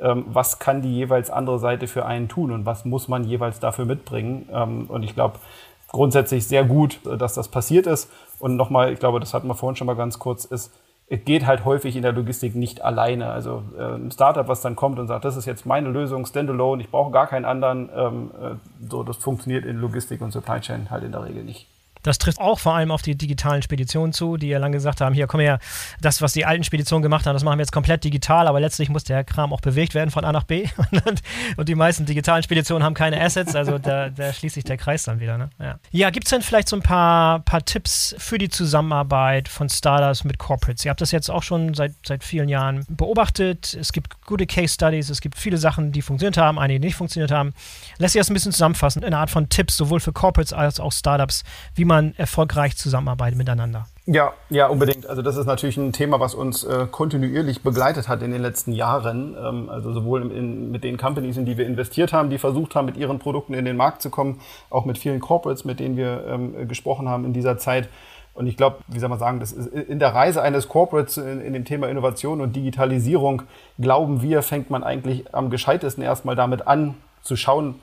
ähm, was kann die jeweils andere Seite für einen tun und was muss man jeweils dafür mitbringen. Ähm, und ich glaube, grundsätzlich sehr gut, äh, dass das passiert ist. Und nochmal, ich glaube, das hatten wir vorhin schon mal ganz kurz, ist, es geht halt häufig in der Logistik nicht alleine. Also äh, ein Startup, was dann kommt und sagt, das ist jetzt meine Lösung, standalone, ich brauche gar keinen anderen, ähm, äh, so das funktioniert in Logistik und Supply Chain halt in der Regel nicht. Das trifft auch vor allem auf die digitalen Speditionen zu, die ja lange gesagt haben, hier komm her, das, was die alten Speditionen gemacht haben, das machen wir jetzt komplett digital, aber letztlich muss der Kram auch bewegt werden von A nach B. (laughs) Und die meisten digitalen Speditionen haben keine Assets, also da, da schließt sich der Kreis dann wieder. Ne? Ja, ja gibt es denn vielleicht so ein paar, paar Tipps für die Zusammenarbeit von Startups mit Corporates? Ihr habt das jetzt auch schon seit, seit vielen Jahren beobachtet. Es gibt gute Case Studies, es gibt viele Sachen, die funktioniert haben, einige, die nicht funktioniert haben. Lässt sich das ein bisschen zusammenfassen, in einer Art von Tipps, sowohl für Corporates als auch Startups, wie man erfolgreich zusammenarbeitet miteinander? Ja, ja, unbedingt. Also das ist natürlich ein Thema, was uns äh, kontinuierlich begleitet hat in den letzten Jahren. Ähm, also sowohl in, mit den Companies, in die wir investiert haben, die versucht haben, mit ihren Produkten in den Markt zu kommen, auch mit vielen Corporates, mit denen wir ähm, gesprochen haben in dieser Zeit. Und ich glaube, wie soll man sagen, das ist in der Reise eines Corporates in, in, dem Thema Innovation und Digitalisierung, glauben wir, fängt man eigentlich am gescheitesten erstmal damit an, zu schauen,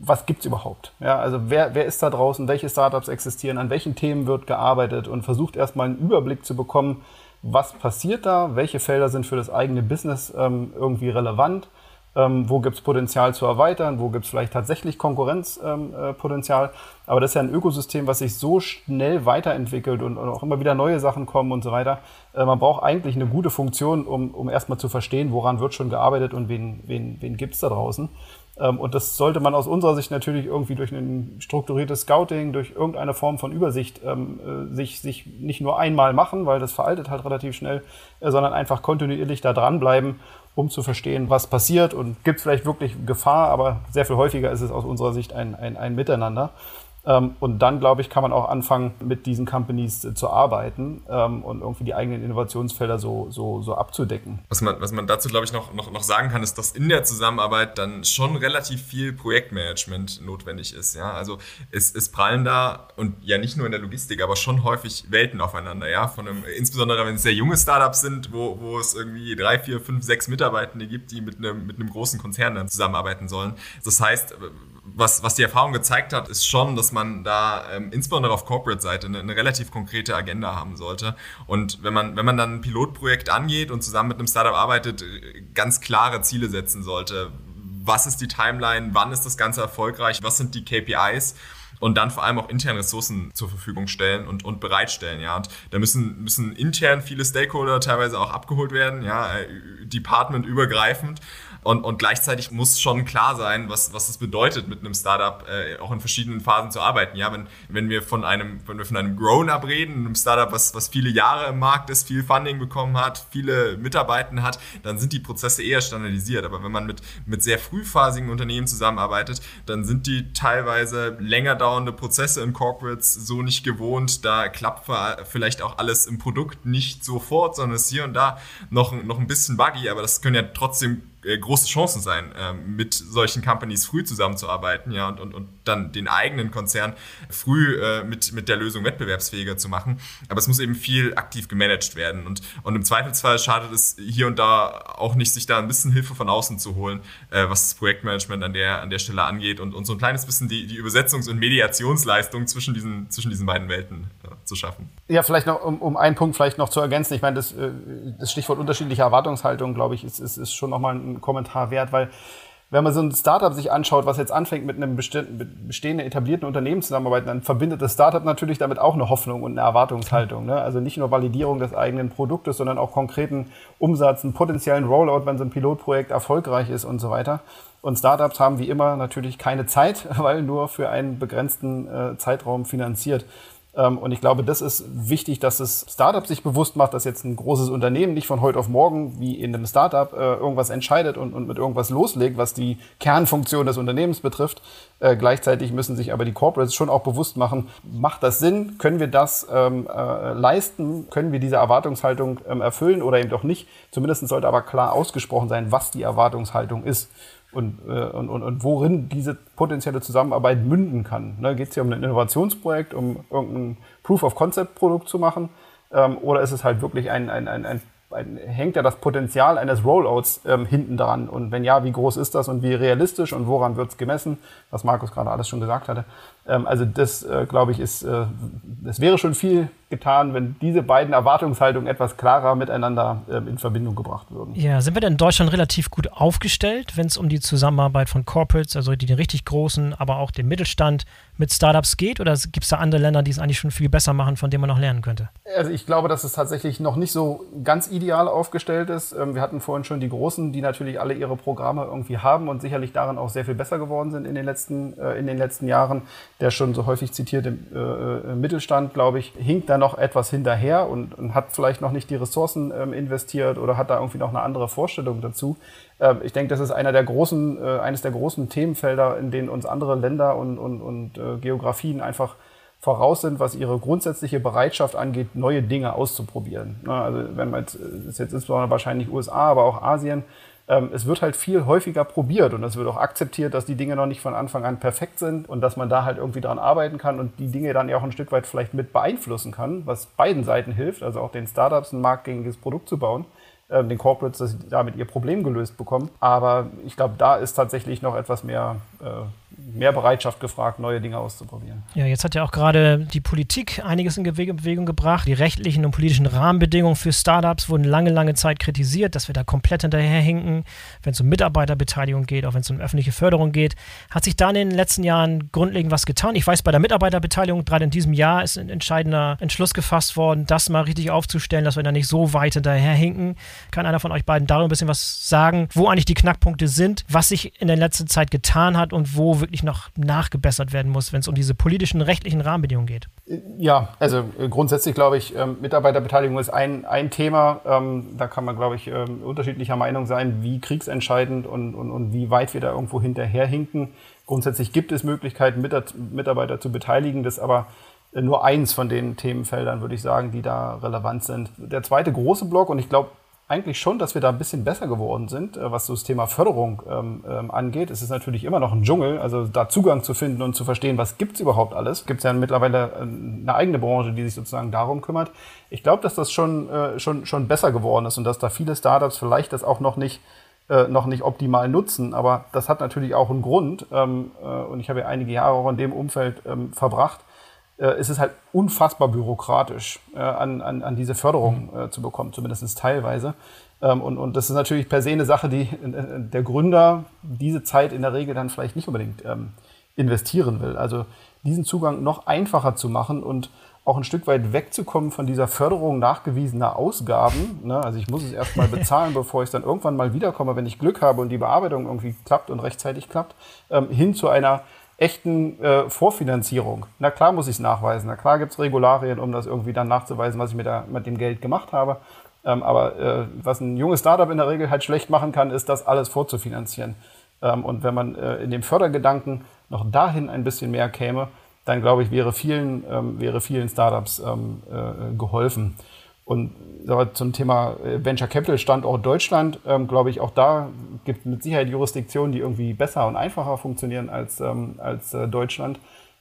was gibt's überhaupt? Ja, also wer, wer ist da draußen, welche Startups existieren, an welchen Themen wird gearbeitet und versucht erstmal einen Überblick zu bekommen, was passiert da, welche Felder sind für das eigene Business ähm, irgendwie relevant, ähm, wo gibt's Potenzial zu erweitern, wo gibt's vielleicht tatsächlich Konkurrenzpotenzial. Ähm, äh, Aber das ist ja ein Ökosystem, was sich so schnell weiterentwickelt und, und auch immer wieder neue Sachen kommen und so weiter. Äh, man braucht eigentlich eine gute Funktion, um, um erstmal zu verstehen, woran wird schon gearbeitet und wen, wen, wen gibt's da draußen. Ähm, und das sollte man aus unserer Sicht natürlich irgendwie durch ein strukturiertes Scouting, durch irgendeine Form von Übersicht ähm, äh, sich, sich nicht nur einmal machen, weil das veraltet halt relativ schnell, äh, sondern einfach kontinuierlich da dranbleiben, um zu verstehen, was passiert und gibt es vielleicht wirklich Gefahr, aber sehr viel häufiger ist es aus unserer Sicht ein, ein, ein Miteinander. Ähm, und dann, glaube ich, kann man auch anfangen, mit diesen Companies äh, zu arbeiten ähm, und irgendwie die eigenen Innovationsfelder so, so, so abzudecken. Was man, was man dazu, glaube ich, noch, noch, noch sagen kann, ist, dass in der Zusammenarbeit dann schon relativ viel Projektmanagement notwendig ist. Ja? Also es, es prallen da, und ja nicht nur in der Logistik, aber schon häufig Welten aufeinander. Ja? Von einem, insbesondere wenn es sehr junge Startups sind, wo, wo es irgendwie drei, vier, fünf, sechs Mitarbeitende gibt, die mit einem, mit einem großen Konzern dann zusammenarbeiten sollen. Das heißt, was, was die Erfahrung gezeigt hat, ist schon, dass man da ähm, insbesondere auf Corporate-Seite eine, eine, relativ konkrete Agenda haben sollte. Und wenn man, wenn man dann ein Pilotprojekt angeht und zusammen mit einem Startup arbeitet, ganz klare Ziele setzen sollte. Was ist die Timeline? Wann ist das Ganze erfolgreich? Was sind die KPIs? und dann vor allem auch intern Ressourcen zur Verfügung stellen und, und bereitstellen. Ja, und da müssen, müssen intern viele Stakeholder teilweise auch abgeholt werden, ja, äh, departmentübergreifend. Und, und gleichzeitig muss schon klar sein, was, was es bedeutet, mit einem Startup äh, auch in verschiedenen Phasen zu arbeiten. Ja, wenn, wenn wir von einem, wenn wir von einem Grown-up reden, einem Startup, was, was viele Jahre im Markt ist, viel Funding bekommen hat, viele Mitarbeiter hat, dann sind die Prozesse eher standardisiert. Aber wenn man mit, mit sehr frühphasigen Unternehmen zusammenarbeitet, dann sind die teilweise länger dauernde Prozesse in Corporates so nicht gewohnt. Da klappt vielleicht auch alles im Produkt nicht sofort, sondern ist hier und da noch, noch ein bisschen buggy, aber das können ja trotzdem große Chancen sein, ähm, mit solchen Companies früh zusammenzuarbeiten, ja, und, und, und dann den eigenen Konzern früh äh, mit, mit der Lösung wettbewerbsfähiger zu machen. Aber es muss eben viel aktiv gemanagt werden. Und, und im Zweifelsfall schadet es hier und da auch nicht, sich da ein bisschen Hilfe von außen zu holen, äh, was das Projektmanagement an der, an der Stelle angeht und, und so ein kleines bisschen die, die Übersetzungs- und Mediationsleistung zwischen diesen, zwischen diesen beiden Welten äh, zu schaffen. Ja, vielleicht noch, um, um einen Punkt vielleicht noch zu ergänzen. Ich meine, das, äh, das Stichwort unterschiedliche Erwartungshaltung, glaube ich, ist, ist, ist schon nochmal ein Kommentar wert, weil wenn man so ein Startup sich anschaut, was jetzt anfängt mit einem bestehenden, etablierten Unternehmen zusammenarbeiten, dann verbindet das Startup natürlich damit auch eine Hoffnung und eine Erwartungshaltung. Ne? Also nicht nur Validierung des eigenen Produktes, sondern auch konkreten Umsatz, einen potenziellen Rollout, wenn so ein Pilotprojekt erfolgreich ist und so weiter. Und Startups haben wie immer natürlich keine Zeit, (laughs) weil nur für einen begrenzten äh, Zeitraum finanziert. Ähm, und ich glaube, das ist wichtig, dass das Startup sich bewusst macht, dass jetzt ein großes Unternehmen nicht von heute auf morgen wie in einem Startup äh, irgendwas entscheidet und, und mit irgendwas loslegt, was die Kernfunktion des Unternehmens betrifft. Äh, gleichzeitig müssen sich aber die Corporates schon auch bewusst machen, macht das Sinn? Können wir das ähm, äh, leisten? Können wir diese Erwartungshaltung ähm, erfüllen oder eben doch nicht? Zumindest sollte aber klar ausgesprochen sein, was die Erwartungshaltung ist und, äh, und, und, und worin diese potenzielle Zusammenarbeit münden kann. Ne, Geht es hier um ein Innovationsprojekt, um irgendein Proof-of-Concept-Produkt zu machen? Ähm, oder ist es halt wirklich ein, ein, ein, ein ein, hängt ja das Potenzial eines Rollouts ähm, hinten dran. Und wenn ja, wie groß ist das und wie realistisch und woran wird es gemessen, was Markus gerade alles schon gesagt hatte. Ähm, also das, äh, glaube ich, ist, äh, es wäre schon viel getan, wenn diese beiden Erwartungshaltungen etwas klarer miteinander äh, in Verbindung gebracht würden. Ja, sind wir denn in Deutschland relativ gut aufgestellt, wenn es um die Zusammenarbeit von Corporates, also die, die richtig großen, aber auch den Mittelstand mit Startups geht? Oder gibt es da andere Länder, die es eigentlich schon viel besser machen, von denen man noch lernen könnte? Also ich glaube, dass es tatsächlich noch nicht so ganz ideal aufgestellt ist. Ähm, wir hatten vorhin schon die Großen, die natürlich alle ihre Programme irgendwie haben und sicherlich darin auch sehr viel besser geworden sind in den letzten, äh, in den letzten Jahren. Der schon so häufig zitierte äh, Mittelstand, glaube ich, hinkt da noch etwas hinterher und, und hat vielleicht noch nicht die Ressourcen ähm, investiert oder hat da irgendwie noch eine andere Vorstellung dazu. Ähm, ich denke, das ist einer der großen, äh, eines der großen Themenfelder, in denen uns andere Länder und, und, und äh, Geografien einfach voraus sind, was ihre grundsätzliche Bereitschaft angeht, neue Dinge auszuprobieren. Also wenn man jetzt, das ist jetzt insbesondere wahrscheinlich USA, aber auch Asien, ähm, es wird halt viel häufiger probiert und es wird auch akzeptiert, dass die Dinge noch nicht von Anfang an perfekt sind und dass man da halt irgendwie dran arbeiten kann und die Dinge dann ja auch ein Stück weit vielleicht mit beeinflussen kann, was beiden Seiten hilft, also auch den Startups ein marktgängiges Produkt zu bauen ähm, den Corporates, dass sie damit ihr Problem gelöst bekommen. Aber ich glaube, da ist tatsächlich noch etwas mehr äh, mehr Bereitschaft gefragt, neue Dinge auszuprobieren. Ja, jetzt hat ja auch gerade die Politik einiges in Bewegung gebracht. Die rechtlichen und politischen Rahmenbedingungen für Startups wurden lange, lange Zeit kritisiert, dass wir da komplett hinterherhinken, wenn es um Mitarbeiterbeteiligung geht, auch wenn es um öffentliche Förderung geht. Hat sich da in den letzten Jahren grundlegend was getan? Ich weiß, bei der Mitarbeiterbeteiligung, gerade in diesem Jahr, ist ein entscheidender Entschluss gefasst worden, das mal richtig aufzustellen, dass wir da nicht so weit hinterherhinken. Kann einer von euch beiden darüber ein bisschen was sagen, wo eigentlich die Knackpunkte sind, was sich in der letzten Zeit getan hat und wo wirklich noch nachgebessert werden muss, wenn es um diese politischen, rechtlichen Rahmenbedingungen geht? Ja, also äh, grundsätzlich glaube ich, ähm, Mitarbeiterbeteiligung ist ein, ein Thema. Ähm, da kann man, glaube ich, ähm, unterschiedlicher Meinung sein, wie kriegsentscheidend und, und, und wie weit wir da irgendwo hinterherhinken. Grundsätzlich gibt es Möglichkeiten, Mitarbeiter zu beteiligen. Das aber äh, nur eins von den Themenfeldern, würde ich sagen, die da relevant sind. Der zweite große Block, und ich glaube, eigentlich schon, dass wir da ein bisschen besser geworden sind, äh, was so das Thema Förderung ähm, ähm, angeht. Es ist natürlich immer noch ein Dschungel, also da Zugang zu finden und zu verstehen, was gibt's überhaupt alles. Gibt es ja mittlerweile äh, eine eigene Branche, die sich sozusagen darum kümmert. Ich glaube, dass das schon, äh, schon, schon besser geworden ist und dass da viele Startups vielleicht das auch noch nicht äh, noch nicht optimal nutzen, aber das hat natürlich auch einen Grund ähm, äh, und ich habe ja einige Jahre auch in dem Umfeld ähm, verbracht äh, ist es halt unfassbar bürokratisch, äh, an, an, an diese Förderung äh, zu bekommen, zumindest teilweise. Ähm, und, und das ist natürlich per se eine Sache, die äh, der Gründer diese Zeit in der Regel dann vielleicht nicht unbedingt ähm, investieren will. Also diesen Zugang noch einfacher zu machen und auch ein Stück weit wegzukommen von dieser Förderung nachgewiesener Ausgaben. Ne? Also ich muss es erstmal (laughs) bezahlen, bevor ich dann irgendwann mal wiederkomme, wenn ich Glück habe und die Bearbeitung irgendwie klappt und rechtzeitig klappt, ähm, hin zu einer echten äh, Vorfinanzierung. Na klar muss ich es nachweisen. Na klar gibt es Regularien, um das irgendwie dann nachzuweisen, was ich mit, der, mit dem Geld gemacht habe. Ähm, aber äh, was ein junges Startup in der Regel halt schlecht machen kann, ist das alles vorzufinanzieren. Ähm, und wenn man äh, in dem Fördergedanken noch dahin ein bisschen mehr käme, dann glaube ich, wäre vielen, ähm, wäre vielen Startups ähm, äh, geholfen. Und zum Thema äh, Venture Capital Standort Deutschland, ähm, glaube ich, auch da gibt mit Sicherheit Jurisdiktionen, die irgendwie besser und einfacher funktionieren als, ähm, als äh, Deutschland.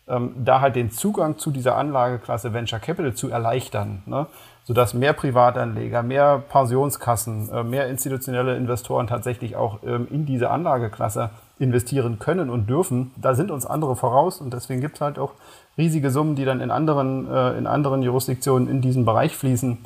Ähm, da halt den Zugang zu dieser Anlageklasse Venture Capital zu erleichtern, ne? sodass mehr Privatanleger, mehr Pensionskassen, äh, mehr institutionelle Investoren tatsächlich auch ähm, in diese Anlageklasse investieren können und dürfen. Da sind uns andere voraus und deswegen gibt es halt auch riesige Summen, die dann in anderen, äh, in anderen Jurisdiktionen in diesen Bereich fließen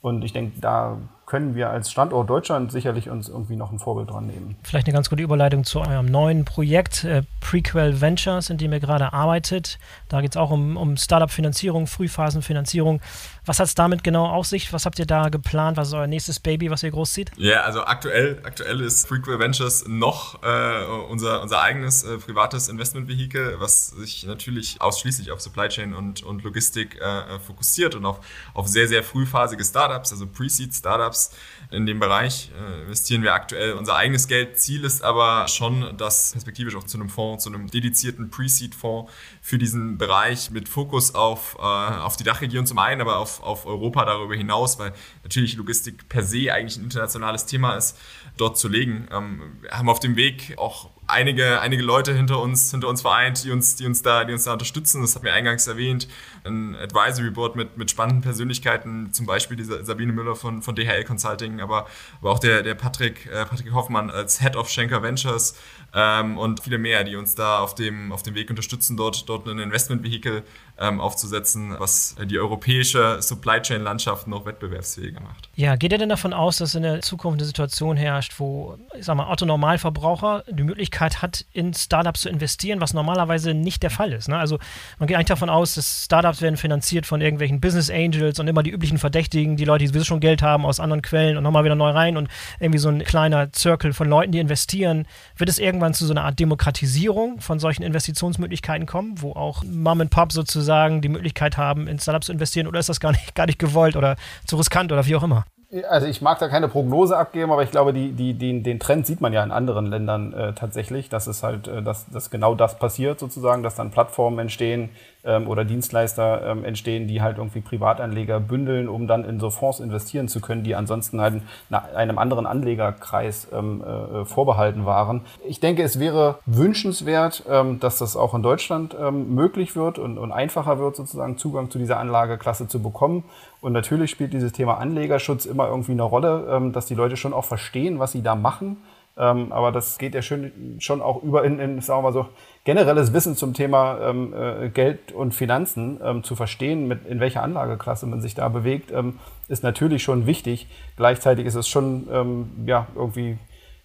und ich denke, da können wir als Standort Deutschland sicherlich uns irgendwie noch ein Vorbild dran nehmen. Vielleicht eine ganz gute Überleitung zu eurem neuen Projekt äh, Prequel Ventures, in dem ihr gerade arbeitet. Da geht es auch um, um Startup-Finanzierung, Frühphasenfinanzierung. Was hat es damit genau auf sich? Was habt ihr da geplant? Was ist euer nächstes Baby, was ihr großzieht? Ja, also aktuell, aktuell ist Prequel Ventures noch äh, unser, unser eigenes äh, privates Investmentvehikel, was sich natürlich ausschließlich auf Supply Chain und, und Logistik äh, fokussiert und auf, auf sehr, sehr frühphasige Startups, also Pre-Seed-Startups Startups in dem Bereich äh, investieren wir aktuell unser eigenes Geld. Ziel ist aber schon, das perspektivisch auch zu einem Fonds, zu einem dedizierten Pre-Seed-Fonds für diesen Bereich mit Fokus auf, äh, auf die Dachregion zum einen, aber auf, auf Europa darüber hinaus, weil natürlich Logistik per se eigentlich ein internationales Thema ist, dort zu legen. Ähm, wir haben auf dem Weg auch einige, einige Leute hinter uns, hinter uns vereint, die uns, die uns da, die uns da unterstützen. Das hat mir eingangs erwähnt. Ein Advisory Board mit, mit spannenden Persönlichkeiten, zum Beispiel die Sabine Müller von, von DHL Consulting, aber, aber auch der, der Patrick, äh, Patrick Hoffmann als Head of Schenker Ventures ähm, und viele mehr, die uns da auf dem, auf dem Weg unterstützen, dort, dort ein Investmentvehikel ähm, aufzusetzen, was die europäische Supply Chain Landschaft noch wettbewerbsfähiger macht. Ja, geht ihr denn davon aus, dass in der Zukunft eine Situation herrscht, wo, ich sag mal, Otto Normalverbraucher die Möglichkeit hat, in Startups zu investieren, was normalerweise nicht der Fall ist? Ne? Also man geht eigentlich davon aus, dass Startups werden finanziert von irgendwelchen Business Angels und immer die üblichen Verdächtigen, die Leute, die sowieso schon Geld haben aus anderen Quellen und nochmal wieder neu rein und irgendwie so ein kleiner Circle von Leuten, die investieren. Wird es irgendwann zu so einer Art Demokratisierung von solchen Investitionsmöglichkeiten kommen, wo auch Mom and Pop sozusagen die Möglichkeit haben, in Startups zu investieren oder ist das gar nicht, gar nicht gewollt oder zu riskant oder wie auch immer? Also ich mag da keine Prognose abgeben, aber ich glaube, die, die, die, den Trend sieht man ja in anderen Ländern äh, tatsächlich, dass es halt, äh, dass, dass genau das passiert sozusagen, dass dann Plattformen entstehen ähm, oder Dienstleister ähm, entstehen, die halt irgendwie Privatanleger bündeln, um dann in so Fonds investieren zu können, die ansonsten halt einem anderen Anlegerkreis ähm, äh, vorbehalten waren. Ich denke, es wäre wünschenswert, ähm, dass das auch in Deutschland ähm, möglich wird und, und einfacher wird, sozusagen Zugang zu dieser Anlageklasse zu bekommen. Und natürlich spielt dieses Thema Anlegerschutz immer irgendwie eine Rolle, ähm, dass die Leute schon auch verstehen, was sie da machen. Ähm, aber das geht ja schon, schon auch über in, in, sagen wir mal so, generelles Wissen zum Thema ähm, äh, Geld und Finanzen ähm, zu verstehen, mit, in welcher Anlageklasse man sich da bewegt, ähm, ist natürlich schon wichtig. Gleichzeitig ist es schon ähm, ja, irgendwie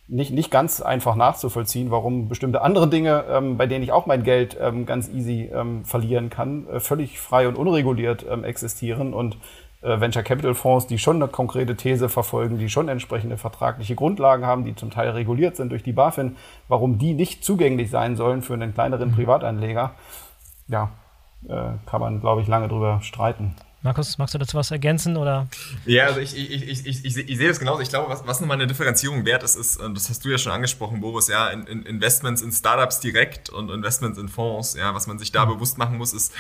nicht, nicht ganz einfach nachzuvollziehen, warum bestimmte andere Dinge, ähm, bei denen ich auch mein Geld ganz easy verlieren kann, äh, völlig frei und unreguliert existieren und Venture Capital Fonds, die schon eine konkrete These verfolgen, die schon entsprechende vertragliche Grundlagen haben, die zum Teil reguliert sind durch die BaFin, warum die nicht zugänglich sein sollen für einen kleineren mhm. Privatanleger, ja, äh, kann man, glaube ich, lange drüber streiten. Markus, magst du dazu was ergänzen? Oder? Ja, also ich, ich, ich, ich, sehe das genauso. Ich glaube, was, was nochmal eine Differenzierung wert ist, ist, und das hast du ja schon angesprochen, Boris, ja, in, in Investments in Startups direkt und Investments in Fonds, ja, was man sich da mhm. bewusst machen muss, ist,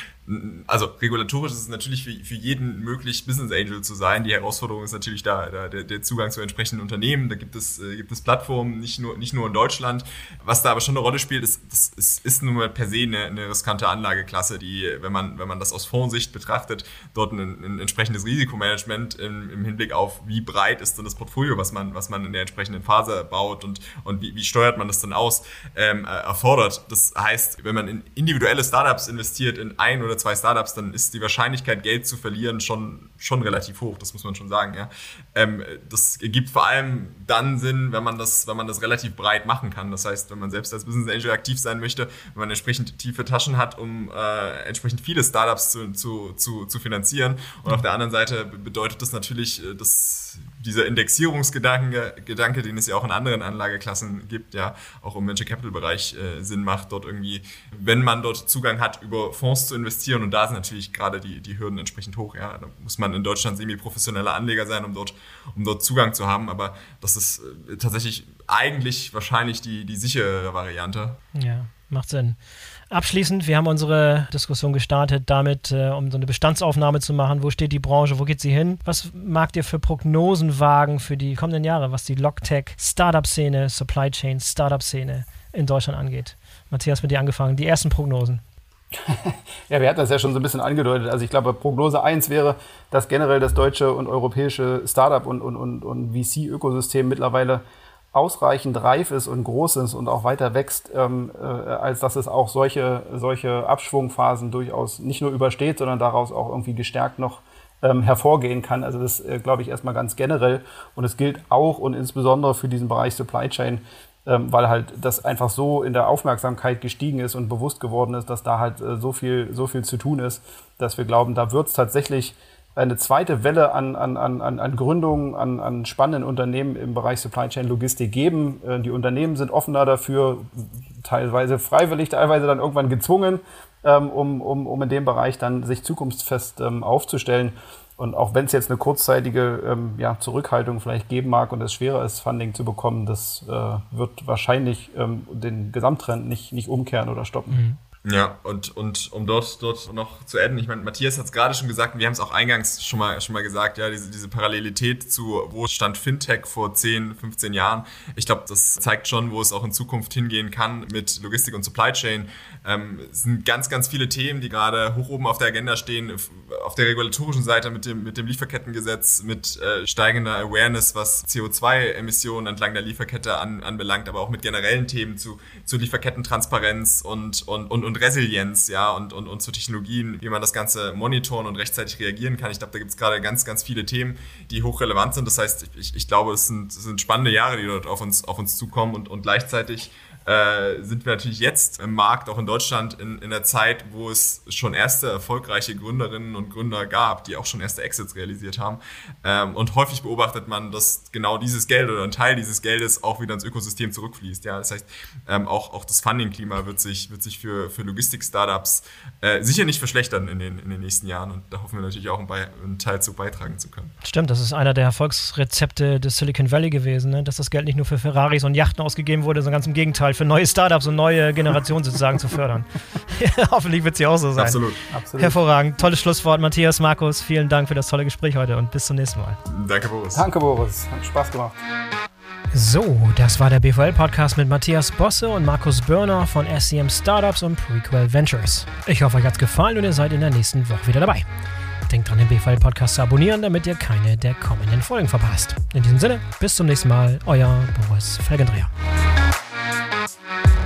also regulatorisch ist es natürlich für, für jeden möglich, Business Angel zu sein. Die Herausforderung ist natürlich da, der, Zugang zu entsprechenden Unternehmen. Da gibt es, äh, gibt es Plattformen, nicht nur, nicht nur in Deutschland. Was da aber schon eine Rolle spielt, ist, das ist, nun mal per se eine, eine riskante Anlageklasse, die, wenn man, wenn man das aus Fondsicht betrachtet, dort dort ein, ein entsprechendes Risikomanagement im, im, Hinblick auf, wie breit ist denn das Portfolio, was man, was man in der entsprechenden Phase baut und, und wie, wie steuert man das dann aus, ähm, äh, erfordert. Das heißt, wenn man in individuelle Startups investiert, in ein oder zwei Startups, dann ist die Wahrscheinlichkeit, Geld zu verlieren, schon, schon relativ hoch, das muss man schon sagen. Ja. Ähm, das ergibt vor allem dann Sinn, wenn man, das, wenn man das relativ breit machen kann. Das heißt, wenn man selbst als Business Angel aktiv sein möchte, wenn man entsprechend tiefe Taschen hat, um äh, entsprechend viele Startups zu, zu, zu, zu finanzieren, finanzieren. Und auf der anderen Seite bedeutet das natürlich, äh, dass dieser Indexierungsgedanke, Gedanke, den es ja auch in anderen Anlageklassen gibt, ja auch im Venture Capital Bereich äh, Sinn macht, dort irgendwie, wenn man dort Zugang hat, über Fonds zu investieren. Und da sind natürlich gerade die, die Hürden entsprechend hoch. Ja, da muss man in Deutschland semi-professioneller Anleger sein, um dort, um dort Zugang zu haben. Aber das ist äh, tatsächlich eigentlich wahrscheinlich die, die sichere Variante. Ja, macht Sinn. Abschließend, wir haben unsere Diskussion gestartet damit, äh, um so eine Bestandsaufnahme zu machen. Wo steht die Branche? Wo geht sie hin? Was mag ihr für Prognosen wagen für die kommenden Jahre, was die Logtech, Startup-Szene, Supply Chain, Startup-Szene in Deutschland angeht? Matthias, mit dir angefangen. Die ersten Prognosen. (laughs) ja, wir hatten das ja schon so ein bisschen angedeutet. Also ich glaube, Prognose 1 wäre, dass generell das deutsche und europäische Startup- und, und, und, und VC-Ökosystem mittlerweile ausreichend reif ist und groß ist und auch weiter wächst, ähm, äh, als dass es auch solche, solche Abschwungphasen durchaus nicht nur übersteht, sondern daraus auch irgendwie gestärkt noch ähm, hervorgehen kann. Also das äh, glaube ich erstmal ganz generell. Und es gilt auch und insbesondere für diesen Bereich Supply Chain, ähm, weil halt das einfach so in der Aufmerksamkeit gestiegen ist und bewusst geworden ist, dass da halt äh, so viel, so viel zu tun ist, dass wir glauben, da wird es tatsächlich eine zweite Welle an, an, an, an Gründungen, an, an spannenden Unternehmen im Bereich Supply Chain Logistik geben. Äh, die Unternehmen sind offener dafür, teilweise freiwillig, teilweise dann irgendwann gezwungen, ähm, um, um, um in dem Bereich dann sich zukunftsfest ähm, aufzustellen. Und auch wenn es jetzt eine kurzzeitige ähm, ja, Zurückhaltung vielleicht geben mag und es schwerer ist, Funding zu bekommen, das äh, wird wahrscheinlich den Gesamttrend nicht, nicht umkehren oder stoppen. Mhm. Ja, und, und um dort, dort noch zu enden, ich meine, Matthias hat es gerade schon gesagt, wir haben es auch eingangs schon mal, schon mal gesagt, ja, diese, diese Parallelität zu, wo stand Fintech vor 10, 15 Jahren. Ich glaube, das zeigt schon, wo es auch in Zukunft hingehen kann mit Logistik und Supply Chain. Ähm, es sind ganz, ganz viele Themen, die gerade hoch oben auf der Agenda stehen, auf der regulatorischen Seite mit dem, mit dem Lieferkettengesetz, mit äh, steigender Awareness, was CO2-Emissionen entlang der Lieferkette an, anbelangt, aber auch mit generellen Themen zu, zu Lieferkettentransparenz und, und, und und Resilienz, ja, und, und, und zu Technologien, wie man das Ganze monitoren und rechtzeitig reagieren kann. Ich glaube, da gibt es gerade ganz, ganz viele Themen, die hochrelevant sind. Das heißt, ich, ich glaube, es sind, es sind spannende Jahre, die dort auf uns, auf uns zukommen und, und gleichzeitig äh, sind wir natürlich jetzt im Markt, auch in Deutschland, in, in der Zeit, wo es schon erste erfolgreiche Gründerinnen und Gründer gab, die auch schon erste Exits realisiert haben. Ähm, und häufig beobachtet man, dass genau dieses Geld oder ein Teil dieses Geldes auch wieder ins Ökosystem zurückfließt. Ja, das heißt, ähm, auch, auch das Funding-Klima wird sich, wird sich für, für Logistik-Startups äh, sicher nicht verschlechtern in den, in den nächsten Jahren. Und da hoffen wir natürlich auch einen, Teil zu beitragen zu können. Stimmt, das ist einer der Erfolgsrezepte des Silicon Valley gewesen, ne? dass das Geld nicht nur für Ferraris und Yachten ausgegeben wurde, sondern ganz im Gegenteil Fall für neue Startups und neue Generationen sozusagen zu fördern. (laughs) Hoffentlich wird es ja auch so sein. Absolut. Absolut. Hervorragend. Tolles Schlusswort, Matthias, Markus. Vielen Dank für das tolle Gespräch heute und bis zum nächsten Mal. Danke, Boris. Danke, Boris. Hat Spaß gemacht. So, das war der BVL-Podcast mit Matthias Bosse und Markus Börner von SCM Startups und Prequel Ventures. Ich hoffe, euch hat es gefallen und ihr seid in der nächsten Woche wieder dabei. Denkt dran, den BVL-Podcast zu abonnieren, damit ihr keine der kommenden Folgen verpasst. In diesem Sinne, bis zum nächsten Mal, euer Boris Felgendreher. Thank you.